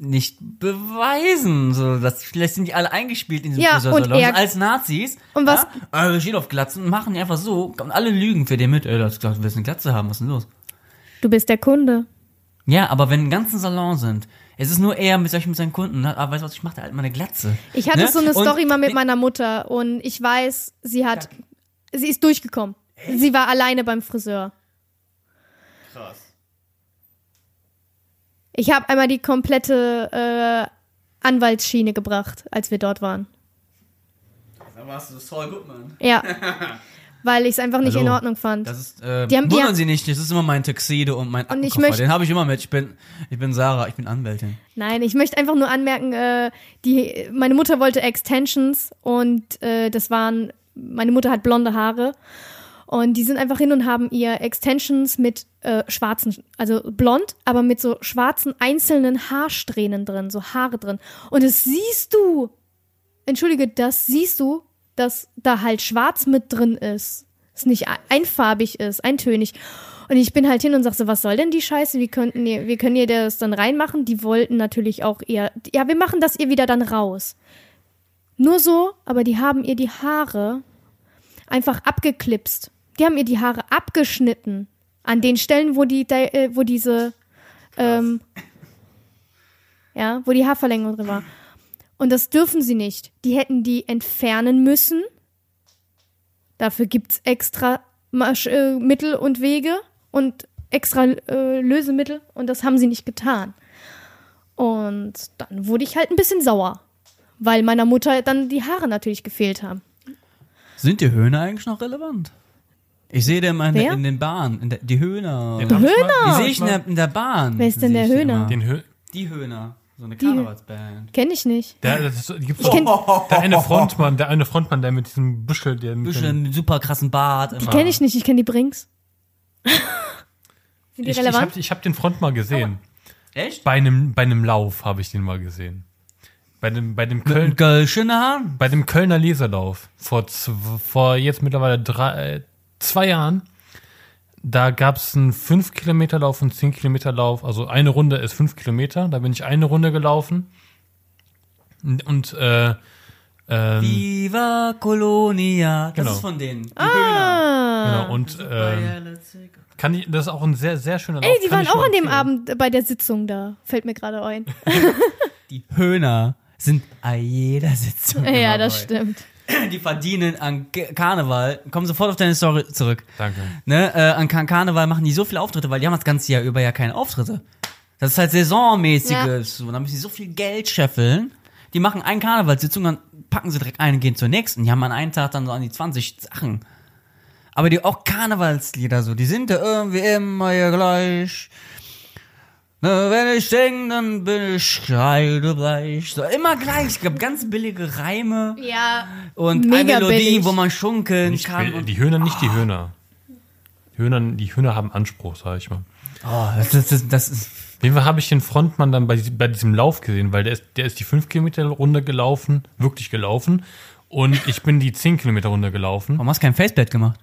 nicht beweisen. So, das, vielleicht sind die alle eingespielt in diesem Ja, Friseursalon und er- als Nazis. Und was- Ja, äh, steht auf Glatzen und machen die einfach so. Und alle lügen für den mit. Ey, das, du willst eine Glatze haben, was ist denn los? du bist der Kunde. Ja, aber wenn einen ganzen Salon sind, es ist nur er mit solchen mit seinen Kunden. ne? Aber weißt du was, ich mache da halt mal eine Glatze. Ich hatte Ne? so eine Und- Story mal mit meiner Mutter und ich weiß, sie hat, sie ist durchgekommen. Sie war alleine beim Friseur. Krass. Ich habe einmal die komplette äh, Anwaltsschiene gebracht, als wir dort waren. Da warst du Saul Goodman. Ja. Weil ich es einfach nicht Hallo. in Ordnung fand. Das ist, äh, Die haben- wundern haben- Sie nicht, das ist immer mein Tuxedo und mein Und ich möchte- Den habe ich immer mit. Ich bin, ich bin Sarah, ich bin Anwältin. Nein, ich möchte einfach nur anmerken, äh, die, meine Mutter wollte Extensions und äh, das waren, meine Mutter hat blonde Haare und die sind einfach hin und haben ihr Extensions mit äh, schwarzen, also blond, aber mit so schwarzen einzelnen Haarsträhnen drin, so Haare drin. Und das siehst du, entschuldige, das siehst du, dass da halt schwarz mit drin ist. es nicht ein- einfarbig ist, eintönig. Und ich bin halt hin und sag so, was soll denn die Scheiße? Wie könnten ihr, wie können ihr das dann reinmachen? Die wollten natürlich auch eher, ja, wir machen das ihr wieder dann raus. Nur so, aber die haben ihr die Haare einfach abgeklipst. Die haben ihr die Haare abgeschnitten. An den Stellen, wo die, äh, wo diese, ähm, ja, wo die Haarverlängerung drin war. Und das dürfen sie nicht. Die hätten die entfernen müssen. Dafür gibt's extra Masch äh, Mittel und Wege und extra äh, Lösemittel und das haben sie nicht getan. Und dann wurde ich halt ein bisschen sauer, weil meiner Mutter dann die Haare natürlich gefehlt haben. Sind die Höhner eigentlich noch relevant? Ich sehe den in, in den Bahnen. In der, die Höhner. Den ich mal- Die sehe ich in der, in der Bahn. Wer ist denn der die Höhner? Den Hö Die Höhner. So eine Karnevalsband. Kenn ich nicht. der, das ist, gibt's Ich kenn- doch, der eine Frontmann, der eine Frontmann, der mit diesem Büschel, der mit dem, Bisschen mit super krassen Bart. Die Immer. kenne ich nicht, ich kenne die Brings. Sind die ich, ich relevant? habe ich hab den Front mal gesehen. Echt? Bei einem, bei einem Lauf habe ich den mal gesehen. Bei dem, bei dem Köln, Haaren? bei dem Kölner Leserlauf vor, vor jetzt mittlerweile drei, äh, zwei Jahren. Da gab es einen 5 Kilometer Lauf und 10 Kilometer Lauf. Also eine Runde ist 5 Kilometer. Da bin ich eine Runde gelaufen. Und, äh, ähm, Viva Colonia. Das Genau. ist von denen. Die ah. genau, und ähm, Höhner. kann ich, das ist auch ein sehr, sehr schöner Lauf. Ey, die kann waren auch an dem. Abend bei der Sitzung da. Fällt mir gerade ein. Die Höhner sind an jeder Sitzung. ja, das stimmt. Die verdienen an Karneval. Komm sofort auf deine Story zurück. Danke. Ne, äh, an Kar Karneval machen die so viele Auftritte, weil die haben das ganze Jahr über ja keine Auftritte. Das ist halt saisonmäßiges. So, dann müssen sie so viel Geld scheffeln. Die machen eine Karnevalssitzung, dann packen sie direkt ein und gehen zur nächsten. Die haben an einem Tag dann so an die 20 Sachen. Aber die auch Karnevalslieder so, die sind ja irgendwie immer ja gleich. Wenn ich denk, dann bin ich kreidebleich. So, immer gleich. Es gab ganz billige Reime Ja. und eine Melodie, billig. wo man schunkeln Nicht, kann. Und die Höhner, nicht die Höhner. Die Höhner, die Höhner haben Anspruch, sag ich mal. oh, das, das, das, das ist. Fall habe ich den Frontmann dann bei, diesem- bei diesem Lauf gesehen, weil der ist, der ist die 5 Kilometer Runde gelaufen, wirklich gelaufen. Und ich bin die 10 Kilometer Runde gelaufen. Warum hast du kein Faceplate gemacht?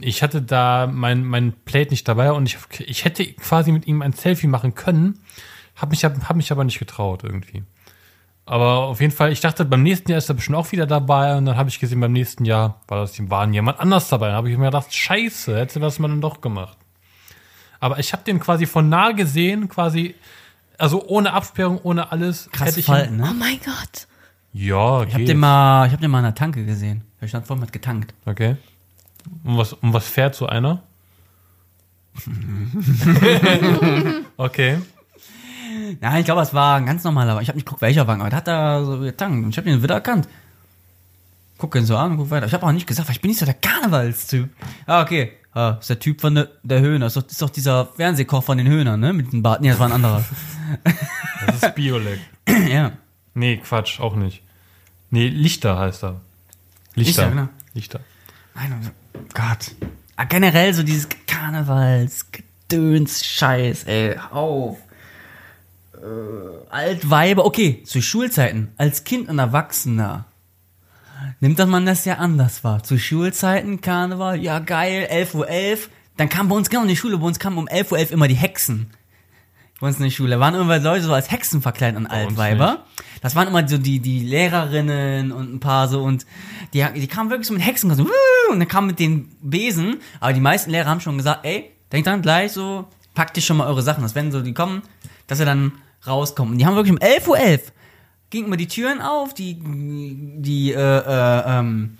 Ich hatte da mein, mein Plate nicht dabei und ich, ich hätte quasi mit ihm ein Selfie machen können, habe mich, hab, hab mich aber nicht getraut irgendwie. Aber auf jeden Fall, ich dachte, beim nächsten Jahr ist er bestimmt auch wieder dabei und dann habe ich gesehen, beim nächsten Jahr war das war jemand anders dabei. Dann habe ich mir gedacht, scheiße, hätte das man dann doch gemacht. Aber ich habe den quasi von nah gesehen, quasi, also ohne Absperrung, ohne alles. Krass hätte ich Falten, Oh ne? mein Gott. Ja, Ich hab den mal, ich hab den mal in der Tanke gesehen. Ich stand vor mir hat getankt. Okay. Und was, um was fährt so einer? okay. Nein, ich glaube, es war ein ganz normaler Wagen. Ich habe nicht geguckt, welcher Wagen, aber der hat da so getankt. Und ich habe den wieder erkannt. Guck ihn so an und guck weiter. Ich habe auch nicht gesagt, weil ich bin nicht so der Karnevalstyp. Ah, okay. Ah, ist der Typ von der, der Höhner. Ist doch, ist doch dieser Fernsehkoch von den Höhnern, ne? Mit dem Bart. Nee, das war ein anderer. Das ist Biolek. ja. Nee, Quatsch, auch nicht. Nee, Lichter heißt er. Lichter. Lichter, genau. Lichter. Nein, oh Gott. Ah, generell so dieses Karnevals, Scheiß, ey, auf. Äh, Altweiber, okay, zu Schulzeiten, als Kind und Erwachsener, nimmt man das ja anders wahr. Zu Schulzeiten, Karneval, ja geil, 11.11 Uhr, dann kam bei uns genau in die Schule, bei uns kamen um 11.11 Uhr immer die Hexen. Bei uns in der Schule, da waren immer Leute so als Hexen verkleidet uns Altweiber. Das waren immer so die, die Lehrerinnen und ein paar so und die, die kamen wirklich so mit Hexen so, und dann kamen mit den Besen, aber die meisten Lehrer haben schon gesagt, ey, denkt dann gleich so, packt ihr schon mal eure Sachen, dass wenn so die kommen, dass ihr dann rauskommen. Und die haben wirklich um 11.11 Uhr gingen immer die Türen auf, die, die, äh, äh, ähm,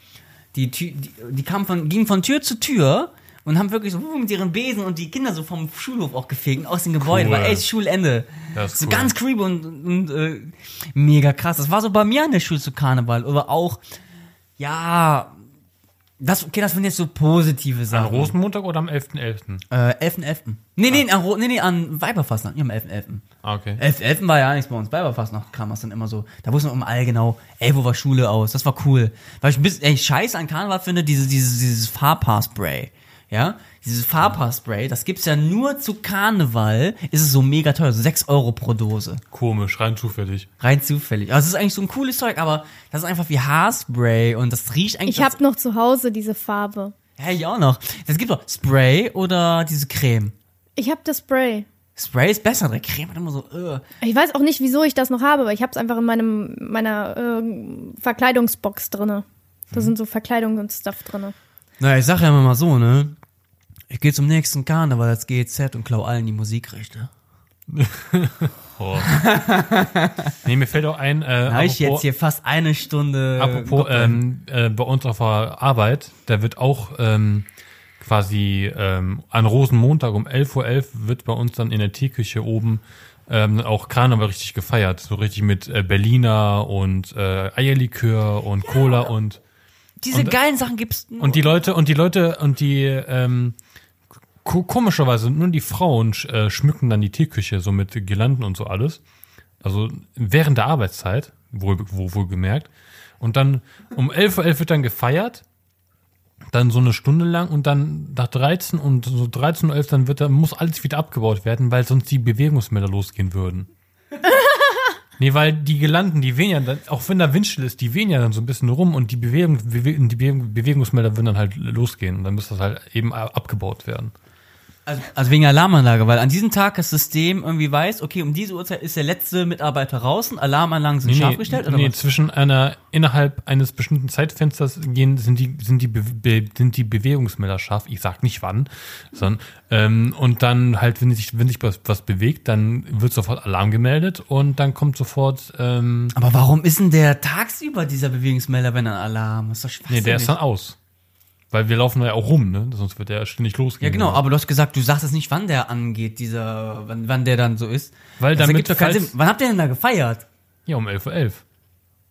die, die, die kamen von, gingen von Tür zu Tür und haben wirklich so mit ihren Besen und die Kinder so vom Schulhof auch gefegt, aus dem Gebäude, Cool. war echt Schulende. Das ist so cool. ganz creepy und, und äh, mega krass. Das war so bei mir an der Schule zu Karneval, aber auch, ja, das, okay, das sind jetzt so positive An Sachen. Rosenmontag oder am 11.11.? Äh, 11.11. Nee, nee, an, Ro- nee, nee, an Weiberfastnacht, nicht am 11.11. Ah, okay. 11.11. war ja nichts bei uns. Weiberfastnacht kam das dann immer so. Da wussten wir immer all genau, ey, wo war Schule aus? Das war cool. Weil ich ein bisschen, ey, scheiße an Karneval finde, dieses, dieses, dieses Fahrpaarspray. Ja? Dieses Fahrpaarspray, das gibt's ja nur zu Karneval, ist es so mega teuer, so 6 Euro pro Dose. Komisch, rein zufällig. Rein zufällig. Also es ist eigentlich so ein cooles Zeug, aber das ist einfach wie Haarspray und das riecht eigentlich. Ich habe noch zu Hause diese Farbe. Ja, ich auch noch. Es gibt doch Spray oder diese Creme. Ich habe das Spray. Spray ist besser, der Creme hat immer so, uh. Ich weiß auch nicht, wieso ich das noch habe, aber ich habe es einfach in meinem meiner äh, Verkleidungsbox drinne. Da sind so Verkleidung und Stuff drinne. Naja, ich sag ja immer mal so, ne? Ich gehe zum nächsten Karneval als GZ und klau allen die Musikrechte. Oh. nee, mir fällt auch ein, äh, Da hab ich jetzt hier fast eine Stunde. Apropos, ähm, äh, bei uns auf der Arbeit, da wird auch ähm, quasi ähm, an Rosenmontag um 11.11 Uhr wird bei uns dann in der Teeküche oben ähm, auch Karneval richtig gefeiert. So richtig mit äh, Berliner und äh, Eierlikör und Cola und Diese und- geilen Sachen gibt's nur. und die Leute und die Leute und die ähm, komischerweise nur die Frauen äh, schmücken dann die Teeküche so mit Girlanden und so alles. Also während der Arbeitszeit, wohl, wohl, wohl gemerkt. Und dann um 11.11 Uhr wird dann gefeiert. Dann so eine Stunde lang und dann nach 13 und so 13.11 Uhr dann wird dann muss alles wieder abgebaut werden, weil sonst die Bewegungsmelder losgehen würden. Nee, weil die Gelanden, die wehen ja dann, auch wenn da Windstill ist, die wehen ja dann so ein bisschen rum und die, Bewegung, Bewe die Bewegung, Bewegungsmelder würden dann halt losgehen und dann müsste das halt eben abgebaut werden. Also, also wegen Alarmanlage, weil an diesem Tag das System irgendwie weiß, okay, um diese Uhrzeit ist der letzte Mitarbeiter draußen, Alarmanlagen sind scharf gestellt oder nee was? zwischen einer, innerhalb eines bestimmten Zeitfensters gehen, sind die, sind die, Be Be sind die Bewegungsmelder scharf. Ich sag nicht wann, sondern, ähm, und dann halt, wenn sich, wenn sich was, was bewegt, dann wird sofort Alarm gemeldet und dann kommt sofort, ähm, Aber warum ist denn der tagsüber dieser Bewegungsmelder, wenn ein Alarm? ist doch nee, der ist dann aus. Weil wir laufen da ja auch rum, ne? Sonst wird der ständig losgehen. Ja, genau, aber du hast gesagt, du sagst es nicht, wann der angeht, dieser, wann, wann der dann so ist. Weil das damit doch keinen falls- Sinn. Wann habt ihr denn da gefeiert? Ja, um 11.11 Uhr. 11.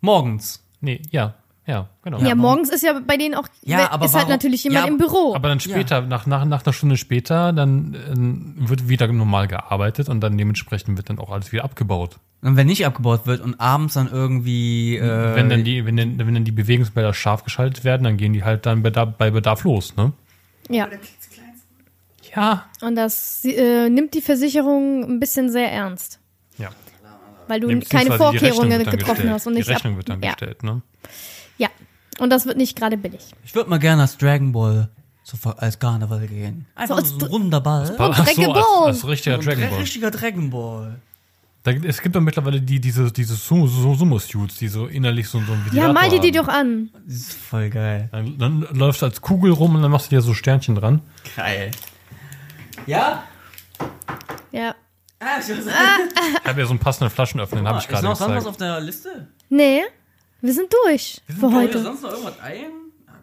Morgens. Nee, ja, ja, genau. Ja, morgens ist ja bei denen auch, Ja, aber ist halt warum- natürlich jemand Ja, im Büro. Aber dann später, nach, nach, nach einer Stunde später, dann ähm, wird wieder normal gearbeitet und dann dementsprechend wird dann auch alles wieder abgebaut. Und wenn nicht abgebaut wird und abends dann irgendwie, äh, wenn dann die, wenn dann, wenn dann die Bewegungsmelder scharf geschaltet werden, dann gehen die halt dann Bedarf, bei Bedarf los, ne? ja. Ja. Und das äh, nimmt die Versicherung ein bisschen sehr ernst. Ja. Weil du keine die Vorkehrungen getroffen gestellt. hast. Und die nicht ab- Rechnung wird dann ja. gestellt, ne? Ja. Und das wird nicht gerade billig. ich würde mal gerne als Dragon Ball so als Karneval gehen. Einfach als so, Dr- ein runder Ball. So, Dragon als, Ball. als richtiger Ein Dragon Ball. richtiger Dragon Ball. Da, es gibt doch mittlerweile die, diese, diese Sumo- Sumo- Sumo-Suits, die so innerlich so, so ein Ja, Ventilator mal die haben. doch an. Das ist voll geil. Dann, dann läufst du als Kugel rum und dann machst du dir so Sternchen dran. Geil. Ja? Ja. Ah, ich weiß Ich habe ja so einen passenden Flaschenöffner, den habe ich Ist gerade noch sonst was gezeigt. auf der Liste? Nee, wir sind durch für Wollen wir heute. sonst noch irgendwas ein?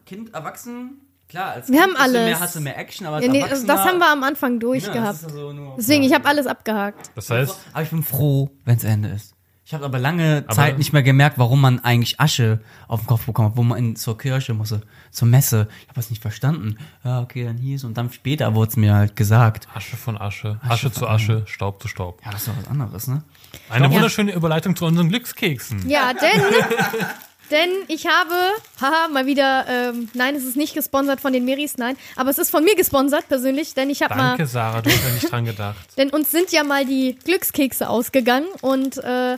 Kind, Erwachsen? Klar, als Wir haben alles. Mehr, hast du mehr Action, aber Ja, nee, das haben wir am Anfang Ja, durch das gehabt. ist also Deswegen, ich habe alles abgehakt. Das heißt, Aber ich bin froh, wenn es Ende ist. Ich habe aber lange Aber- Zeit nicht mehr gemerkt, warum man eigentlich Asche auf den Kopf bekommt, wo man in, zur Kirche musste, zur Messe. Ich habe das nicht verstanden. Ja, okay, dann hieß und dann später wurde es mir halt gesagt. Asche von Asche, Asche, zu Asche, Staub zu Staub. Ja, das ist doch was anderes, ne? Eine Ja. wunderschöne Überleitung zu unseren Glückskeksen. Ja, denn, denn ich habe, haha, mal wieder, ähm, nein, es ist nicht gesponsert von den Meris, nein, aber es ist von mir gesponsert persönlich, denn ich habe mal, Danke, Sarah, du hast ja nicht dran gedacht. denn uns sind ja mal die Glückskekse ausgegangen und äh,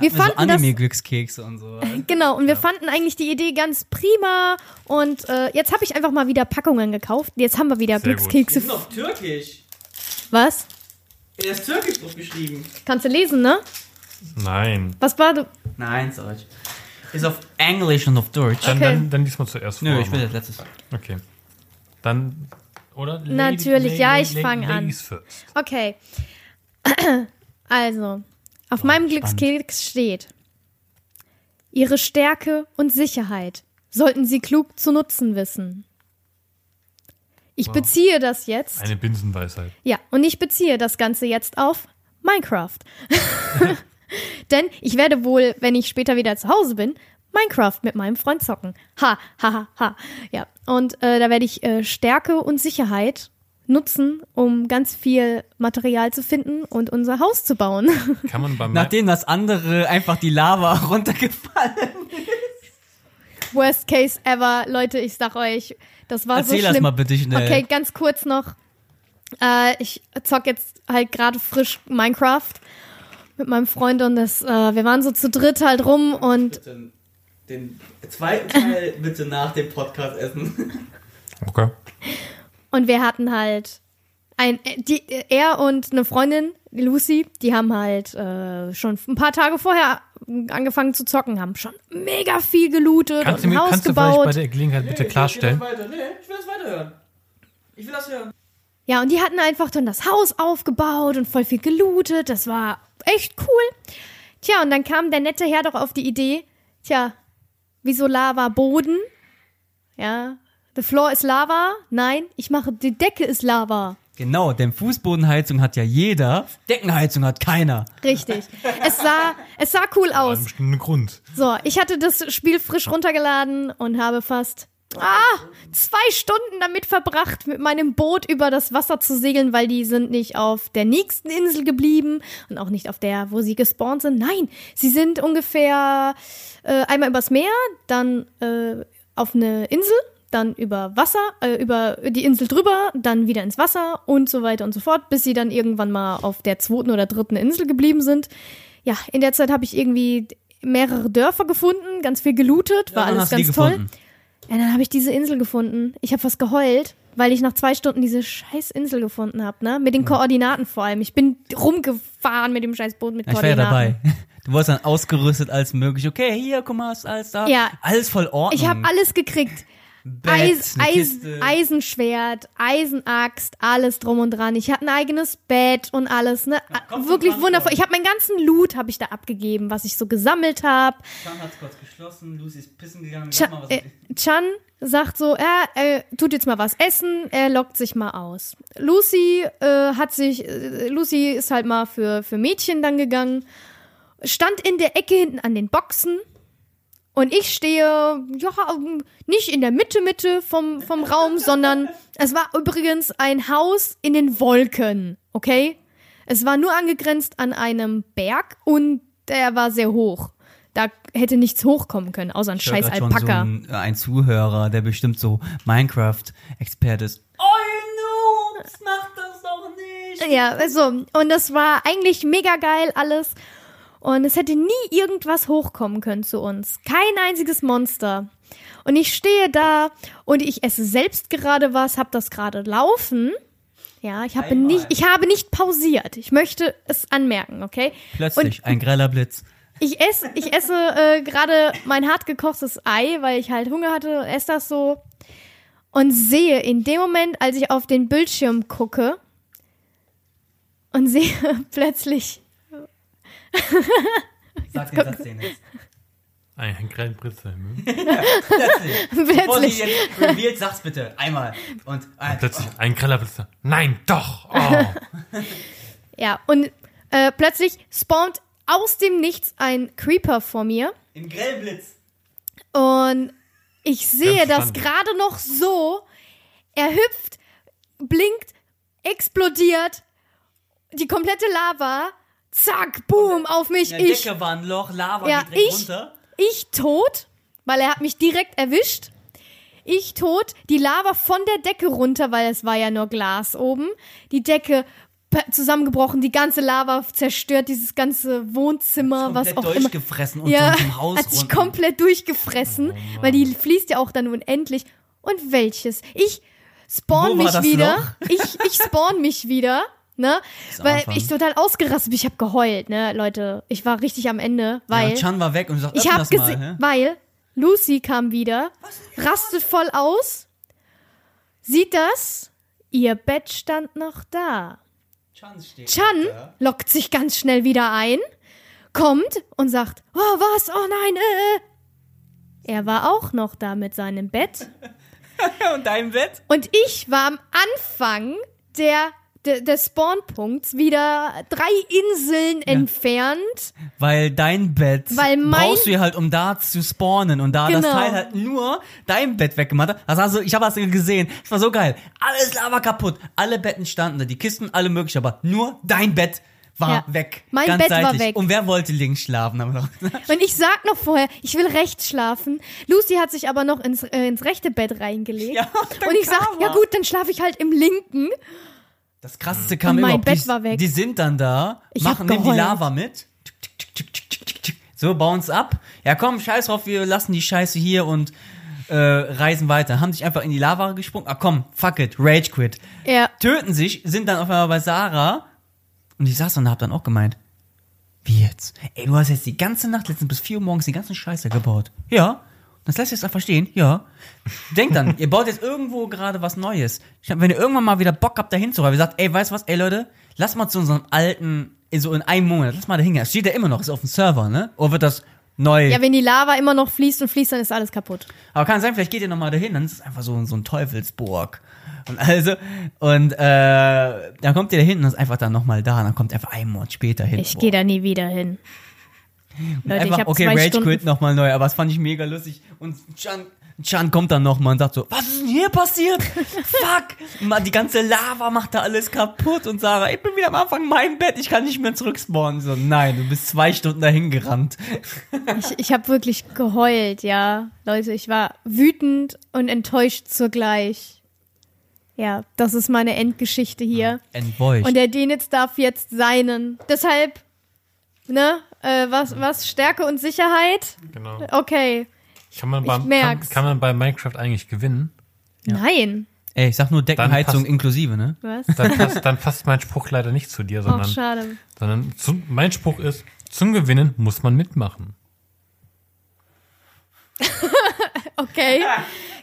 wir so fanden das, Anime-Glückskekse und so. genau, und wir fanden eigentlich die Idee ganz prima und äh, jetzt habe ich einfach mal wieder Packungen gekauft. Jetzt haben wir wieder Sehr gut. Glückskekse. auf Türkisch. Was? Er ist türkisch drauf geschrieben. Kannst du lesen, ne? Nein. Was war du? Nein, Deutsch. Ist auf Englisch und auf Deutsch. Dann, Okay. dann, dann lies mal zuerst vor. Nö, ich will das letztes. Okay. Dann, oder? Lady- Natürlich, ja, ich Lady- fang an. First. Okay. Also, auf meinem Glückskeks steht, Ihre Stärke und Sicherheit sollten Sie klug zu nutzen wissen. Ich beziehe das jetzt, Eine Binsenweisheit. ja, und ich beziehe das Ganze jetzt auf Minecraft. Denn ich werde wohl, wenn ich später wieder zu Hause bin, Minecraft mit meinem Freund zocken. Ha, ha, ha, ha. Ja, und äh, da werde ich äh, Stärke und Sicherheit nutzen, um ganz viel Material zu finden und unser Haus zu bauen. Kann man beim Nachdem das andere einfach die Lava runtergefallen. Worst case ever, Leute, ich sag euch, das war Erzähl so das schlimm. mal bitte schnell. Okay, ganz kurz noch. Äh, ich zock jetzt halt gerade frisch Minecraft mit meinem Freund und das, äh, wir waren so zu dritt halt rum und Den, den zweiten Teil bitte nach dem Podcast essen. Okay. Und wir hatten halt ein, äh, die, er und eine Freundin, Lucy, die haben halt äh, schon ein paar Tage vorher angefangen zu zocken, haben schon mega viel gelootet Kannst du, und ein mir, Haus kannst du vielleicht gebaut. bei der Gelegenheit bitte klarstellen? Weiter. Nee, ich will das weiterhören. Ich will das hören. Ja, und die hatten einfach dann das Haus aufgebaut und voll viel gelootet. Das war echt cool. Tja, und dann kam der nette Herr doch auf die Idee, tja, wieso Lava Boden? Ja, the floor ist Lava. Nein, ich mache, die Decke ist Lava. Genau, denn Fußbodenheizung hat ja jeder, Deckenheizung hat keiner. Richtig. Es sah, es sah cool Aus aus. einem bestimmten Grund. So, ich hatte das Spiel frisch runtergeladen und habe fast ah, zwei Stunden damit verbracht, mit meinem Boot über das Wasser zu segeln, weil die sind nicht auf der nächsten Insel geblieben und auch nicht auf der, wo sie gespawnt sind. Nein, sie sind ungefähr äh, einmal übers Meer, dann äh, auf eine Insel, dann über Wasser, äh, über die Insel drüber, dann wieder ins Wasser und so weiter und so fort, bis sie dann irgendwann mal auf der zweiten oder dritten Insel geblieben sind. Ja, in der Zeit habe ich irgendwie mehrere Dörfer gefunden, ganz viel gelootet, war Ja, alles ganz toll. gefunden. Ja, dann habe ich diese Insel gefunden. Ich habe fast geheult, weil ich nach zwei Stunden diese scheiß Insel gefunden habe, ne? Mit den Koordinaten vor allem. Ich bin rumgefahren mit dem scheiß Boot mit Ja, Ich war ja Koordinaten. dabei. Du wurdest dann ausgerüstet als möglich. Okay, hier, guck mal, ist alles da. Ja. Alles voll Ordnung. Ich habe alles gekriegt. Bett, Eis, Eis. Eisenschwert, Eisenaxt, alles drum und dran. Ich hatte ein eigenes Bett und alles, ne? komm, Wirklich wundervoll. Ich habe meinen ganzen Loot habe ich da abgegeben, was ich so gesammelt habe. Chan hat's kurz geschlossen, Lucy ist pissen gegangen. Chan, äh, Chan sagt so, er, er tut jetzt mal was essen, er lockt sich mal aus. Lucy äh, hat sich, äh, Lucy ist halt mal für, für Mädchen dann gegangen, stand in der Ecke hinten an den Boxen und ich stehe, ja, nicht in der Mitte, Mitte vom, vom Raum, sondern es war übrigens ein Haus in den Wolken, okay? Es war nur angegrenzt an einem Berg und der war sehr hoch. Da hätte nichts hochkommen können, außer ein Ich scheiß grad schon Alpaka. So ein, ein Zuhörer, der bestimmt so Minecraft-Experte ist. Oh, Noobs, mach das doch nicht. Ja, also, und das war eigentlich mega geil alles. Und es hätte nie irgendwas hochkommen können zu uns. Kein einziges Monster. Und ich stehe da und ich esse selbst gerade was, hab das gerade laufen. Ja, ich habe Einmal. nicht, ich habe nicht pausiert. Ich möchte es anmerken, okay? Plötzlich, ein greller Blitz. Ich esse, ich esse äh, gerade mein hart gekochtes Ei, weil ich halt Hunger hatte, esse das so und sehe in dem Moment, als ich auf den Bildschirm gucke und sehe plötzlich Sag den Satz den jetzt. Ein, ein kleiner Britzhimmel. Bevor sie plötzlich jetzt revealed, sag's bitte. Einmal. Und ein, Plötzlich ein greller Blitzer. Nein, doch. Oh. ja und äh, plötzlich spawnt aus dem Nichts ein Creeper vor mir im Grellblitz. Und ich sehe Ganz das gerade noch so. Er hüpft, blinkt, explodiert. Die komplette Lava. Zack, boom, auf mich. In der Ich, Decke war ein Loch, Lava Ja, geht direkt ich- runter. ich tot, weil er hat mich direkt erwischt. Ich tot, die Lava von der Decke runter, weil es war ja nur Glas oben. Die Decke zusammengebrochen, die ganze Lava zerstört, dieses ganze Wohnzimmer, was auch immer. durchgefressen und Ja, zum Haus hat sich runter. komplett durchgefressen, Oh weil die fließt ja auch dann unendlich. Und welches? Ich spawn mich wieder. Loch? Ich, ich spawn mich wieder, ne? Weil Anfang. ich total ausgerastet bin. Ich habe geheult, ne, Leute. Ich war richtig am Ende, weil ja, Chan war weg und sagt, ich habe gesehen, hä? weil Lucy kam wieder, rastet voll aus, sieht das, ihr Bett stand noch da. Chan steht Chan da. lockt sich ganz schnell wieder ein, kommt und sagt, oh was, oh nein, äh. äh." Er war auch noch da mit seinem Bett. Und dein Bett? Und ich war am Anfang der, des Spawnpunkts wieder drei Inseln entfernt. Weil dein Bett Weil mein- brauchst du ja halt, um da zu spawnen. Und da das Genau. Teil halt nur dein Bett weggemacht hat. Das also, ich habe das gesehen. Das war so geil. Alles Lava kaputt. Alle Betten standen da. Die Kisten, alle möglich. Aber nur dein Bett war Ja. weg. Mein Ganz Bett war seitlich. weg. Und wer wollte links schlafen? Und ich sag noch vorher, ich will rechts schlafen. Lucy hat sich aber noch ins, äh, ins rechte Bett reingelegt. Ja, und ich sag, kam ja er. gut, dann schlafe ich halt im linken. Das krasseste kam Und mein. Bett die, war weg. die sind dann da, Ich machen, hab nehmen die geheult. Lava mit. So, bauen es ab. Ja komm, scheiß drauf, wir lassen die Scheiße hier und äh, reisen weiter, haben sich einfach in die Lava gesprungen. Ah komm, fuck it, Rage Quit. Ja. Töten sich, sind dann auf einmal bei Sarah. Und ich saß und hab dann auch gemeint, wie jetzt? Ey, du hast jetzt die ganze Nacht, letztens bis 4 Uhr morgens, die ganze Scheiße gebaut. Ja. Das lässt jetzt einfach stehen. Ja. Denkt dann, ihr baut jetzt irgendwo gerade was Neues. Ich hab, wenn ihr irgendwann mal wieder Bock habt, da hinzuräumen, ihr sagt, ey, weißt du was, ey Leute, lass mal zu unserem alten, so in einem Monat, lass mal da hingehen. Es steht ja immer noch, ist auf dem Server, ne? Oder wird das neu? Ja, wenn die Lava immer noch fließt und fließt, dann ist alles kaputt. Aber kann sein, vielleicht geht ihr nochmal dahin, dann ist es einfach so, so ein Teufelsburg. Und also, und äh, dann kommt ihr da hinten und ist einfach dann nochmal da, und dann kommt ihr einfach einen Monat später hin. Ich gehe da nie wieder hin. Leute, einfach, ich okay, zwei Rage Stunden. Quit nochmal neu, aber das fand ich mega lustig. Und Chan, Chan kommt dann nochmal und sagt so, was ist denn hier passiert? Fuck! Die ganze Lava macht da alles kaputt und Sarah, ich bin wieder am Anfang mein Bett, ich kann nicht mehr zurückspawnen. So, nein, du bist zwei Stunden dahin gerannt. Ich, ich habe wirklich geheult, ja. Leute, ich war wütend und enttäuscht zugleich. Ja, das ist meine Endgeschichte hier. Entweucht. Und der Denitz darf jetzt seinen. Deshalb, ne, äh, was, was, Stärke und Sicherheit? Genau. Okay. Kann man, beim, kann, merk's. kann man bei Minecraft eigentlich gewinnen? Nein. Ey, ich sag nur Deckenheizung passt- inklusive, ne? Was? Dann passt, dann passt mein Spruch leider nicht zu dir, Ach, sondern, schade. sondern zum, mein Spruch ist, zum Gewinnen muss man mitmachen. Okay.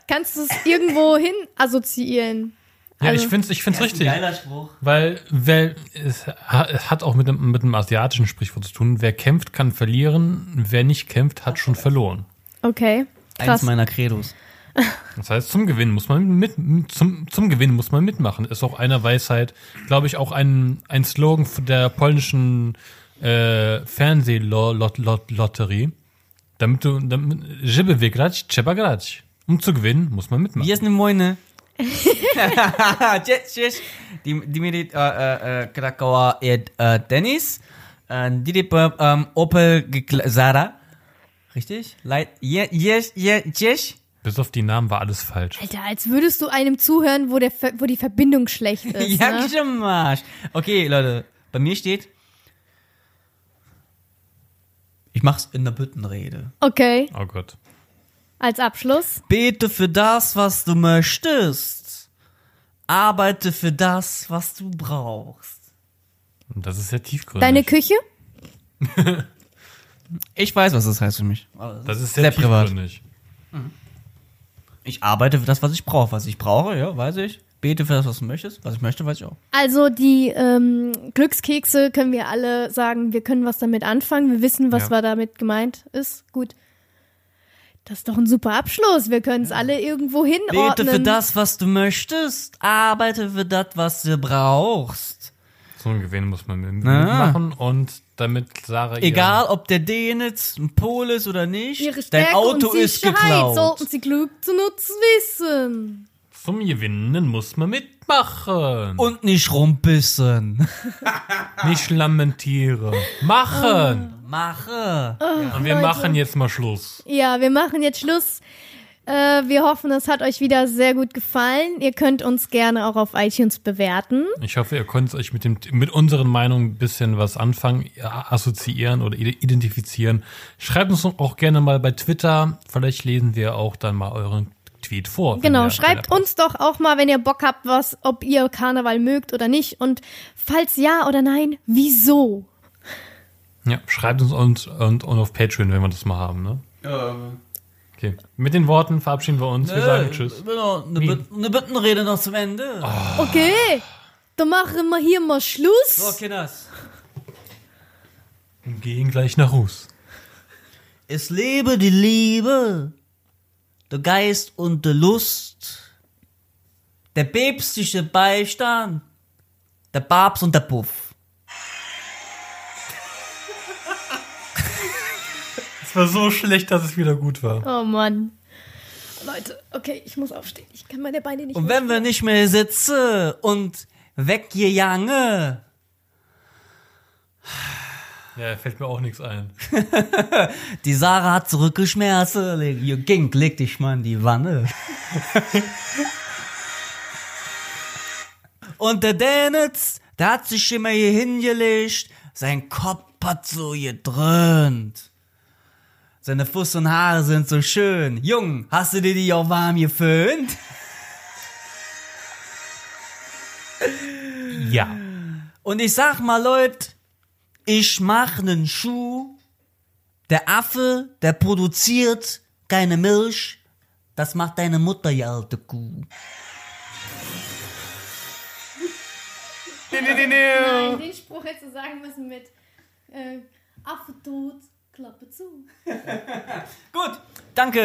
Kannst du es irgendwo hin assoziieren? Ja, Also- ich find's, ich find's richtig. Geiler Spruch. Weil, weil es, ha- es hat auch mit einem, mit einem asiatischen Sprichwort zu tun. Wer kämpft, kann verlieren. Wer nicht kämpft, hat schon verloren. Okay. Eins Krass. meiner Credos. Das heißt, zum Gewinnen muss man mit, zum, zum Gewinnen muss man mitmachen. Ist auch einer Weisheit, glaube ich, auch ein, ein Slogan der polnischen äh, Fernsehlotterie. Damit du, damit, żeby wygrać, trzeba grać. Um zu gewinnen, muss man mitmachen. Hier ist eine Moine. Cześć, cześć. Dim- Dimitri äh, äh, äh, Krakauer et äh, Dennis. Ähm, Opel Sarah. Richtig? Je, cześć. Bis auf die Namen war alles falsch. Alter, als würdest du einem zuhören, wo, der, wo die Verbindung schlecht ist. Ja, ne? gemacht. Okay, Leute. Bei mir steht. Ich mach's in der Büttenrede. Okay, Oh Gott. Als Abschluss. Bete für das, was du möchtest. Arbeite für das, was du brauchst. Und das ist sehr tiefgründig. Deine Küche? Ich weiß, was das heißt für mich. das ist sehr, sehr privat. Ich arbeite für das, was ich brauche. Was ich brauche, ja, weiß ich. Bete für das, was du möchtest. Was ich möchte, weiß ich auch. Also die ähm, Glückskekse können wir alle sagen, wir können was damit anfangen. Wir wissen, was Ja. war damit gemeint ist. Gut. Das ist doch ein super Abschluss. Wir können es alle irgendwo hinordnen. Bete für das, was du möchtest. Arbeite für das, was du brauchst. Zum Gewinnen muss man mit- mitmachen und damit Sarah Egal, ob der Denitz ein Pol ist oder nicht. Ihre dein Auto und ist geklaut. sollten sie klug zu nutzen wissen. Zum Gewinnen muss man mitmachen. Und nicht rumbissen. Nicht lamentieren. Machen. Mache. Und wir Leute. machen jetzt mal Schluss. Ja, wir machen jetzt Schluss. Äh, wir hoffen, es hat euch wieder sehr gut gefallen. Ihr könnt uns gerne auch auf iTunes bewerten. Ich hoffe, ihr könnt euch mit, dem, mit unseren Meinungen ein bisschen was anfangen, assoziieren oder ide- identifizieren. Schreibt uns auch gerne mal bei Twitter. Vielleicht lesen wir auch dann mal euren Tweet vor. Genau, schreibt uns doch auch mal, wenn ihr Bock habt, was, ob ihr Karneval mögt oder nicht. Und falls ja oder nein, wieso? Ja, schreibt uns und, und, und auf Patreon, wenn wir das mal haben. Ne? Okay. Mit den Worten verabschieden wir uns. Wir sagen Tschüss. Genau, eine, eine Büttenrede noch zum Ende. Okay, dann machen wir hier mal Schluss. So, Kinders. Und gehen gleich nach Hus. Es lebe die Liebe, der Geist und der Lust, der päpstliche Beistand, der Papst und der Puff. Es war so schlecht, dass es wieder gut war. Oh Mann. Leute, okay, ich muss aufstehen. Ich kann meine Beine nicht Und mehr. wenn wir nicht mehr sitzen und weggejange, Ja, fällt mir auch nichts ein. die Sarah hat zurückgeschmerzt, leg, ihr ging, leg dich mal in die Wanne. und der Denitz, der hat sich immer hier hingelegt, sein Kopf hat so gedröhnt. Seine Fuß und Haare sind so schön. Jung, hast du dir die auch warm geföhnt? Ja. Und ich sag mal, Leute, ich mach nen Schuh. Der Affe, der produziert keine Milch. Das macht deine Mutter, die alte Kuh. Nein, den Spruch hättest du sagen müssen mit äh, Affe tot, Klappe zu. Gut, danke,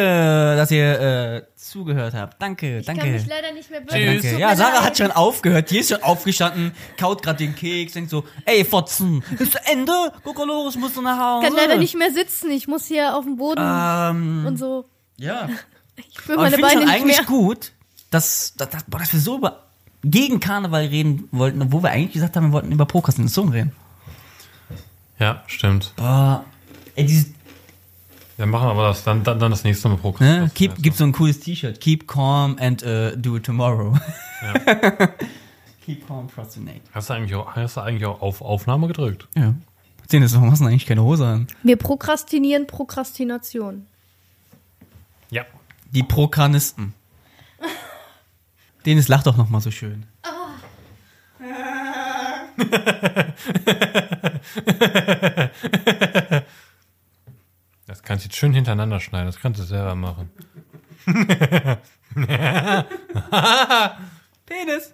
dass ihr äh, zugehört habt. Danke, Ich danke. kann mich leider nicht mehr bewegen. danke. Tut Ja, Sarah leid. hat schon aufgehört. Die ist schon aufgestanden, kaut grad den Keks, denkt so, ey, Fotzen, ist zu Ende? Guck mal los, musst du nach Hause. Ich kann leider nicht mehr sitzen. Ich muss hier auf dem Boden Ähm, und so. ja. Ich spüre ich meine Beine schon nicht eigentlich mehr. gut, dass, dass, dass, boah, dass wir so über gegen Karneval reden wollten, obwohl wir eigentlich gesagt haben, wir wollten über Prokrastination reden. Ja, stimmt. Boah, ey, dieses, Wir machen aber das dann, dann, dann das nächste Mal Programm. ne, keep, gibt so ein cooles T-Shirt. Keep calm and uh, do it tomorrow. keep calm, procrastinate. Hast du eigentlich auch, hast du eigentlich auch auf Aufnahme gedrückt? Ja. Sehen das, warum hast du eigentlich keine Hose an? Wir prokrastinieren Prokrastination. Ja. Die Prokranisten. Dennis lacht doch noch mal so schön. Das kannst jetzt schön hintereinander schneiden. Das kannst du selber machen. Penis.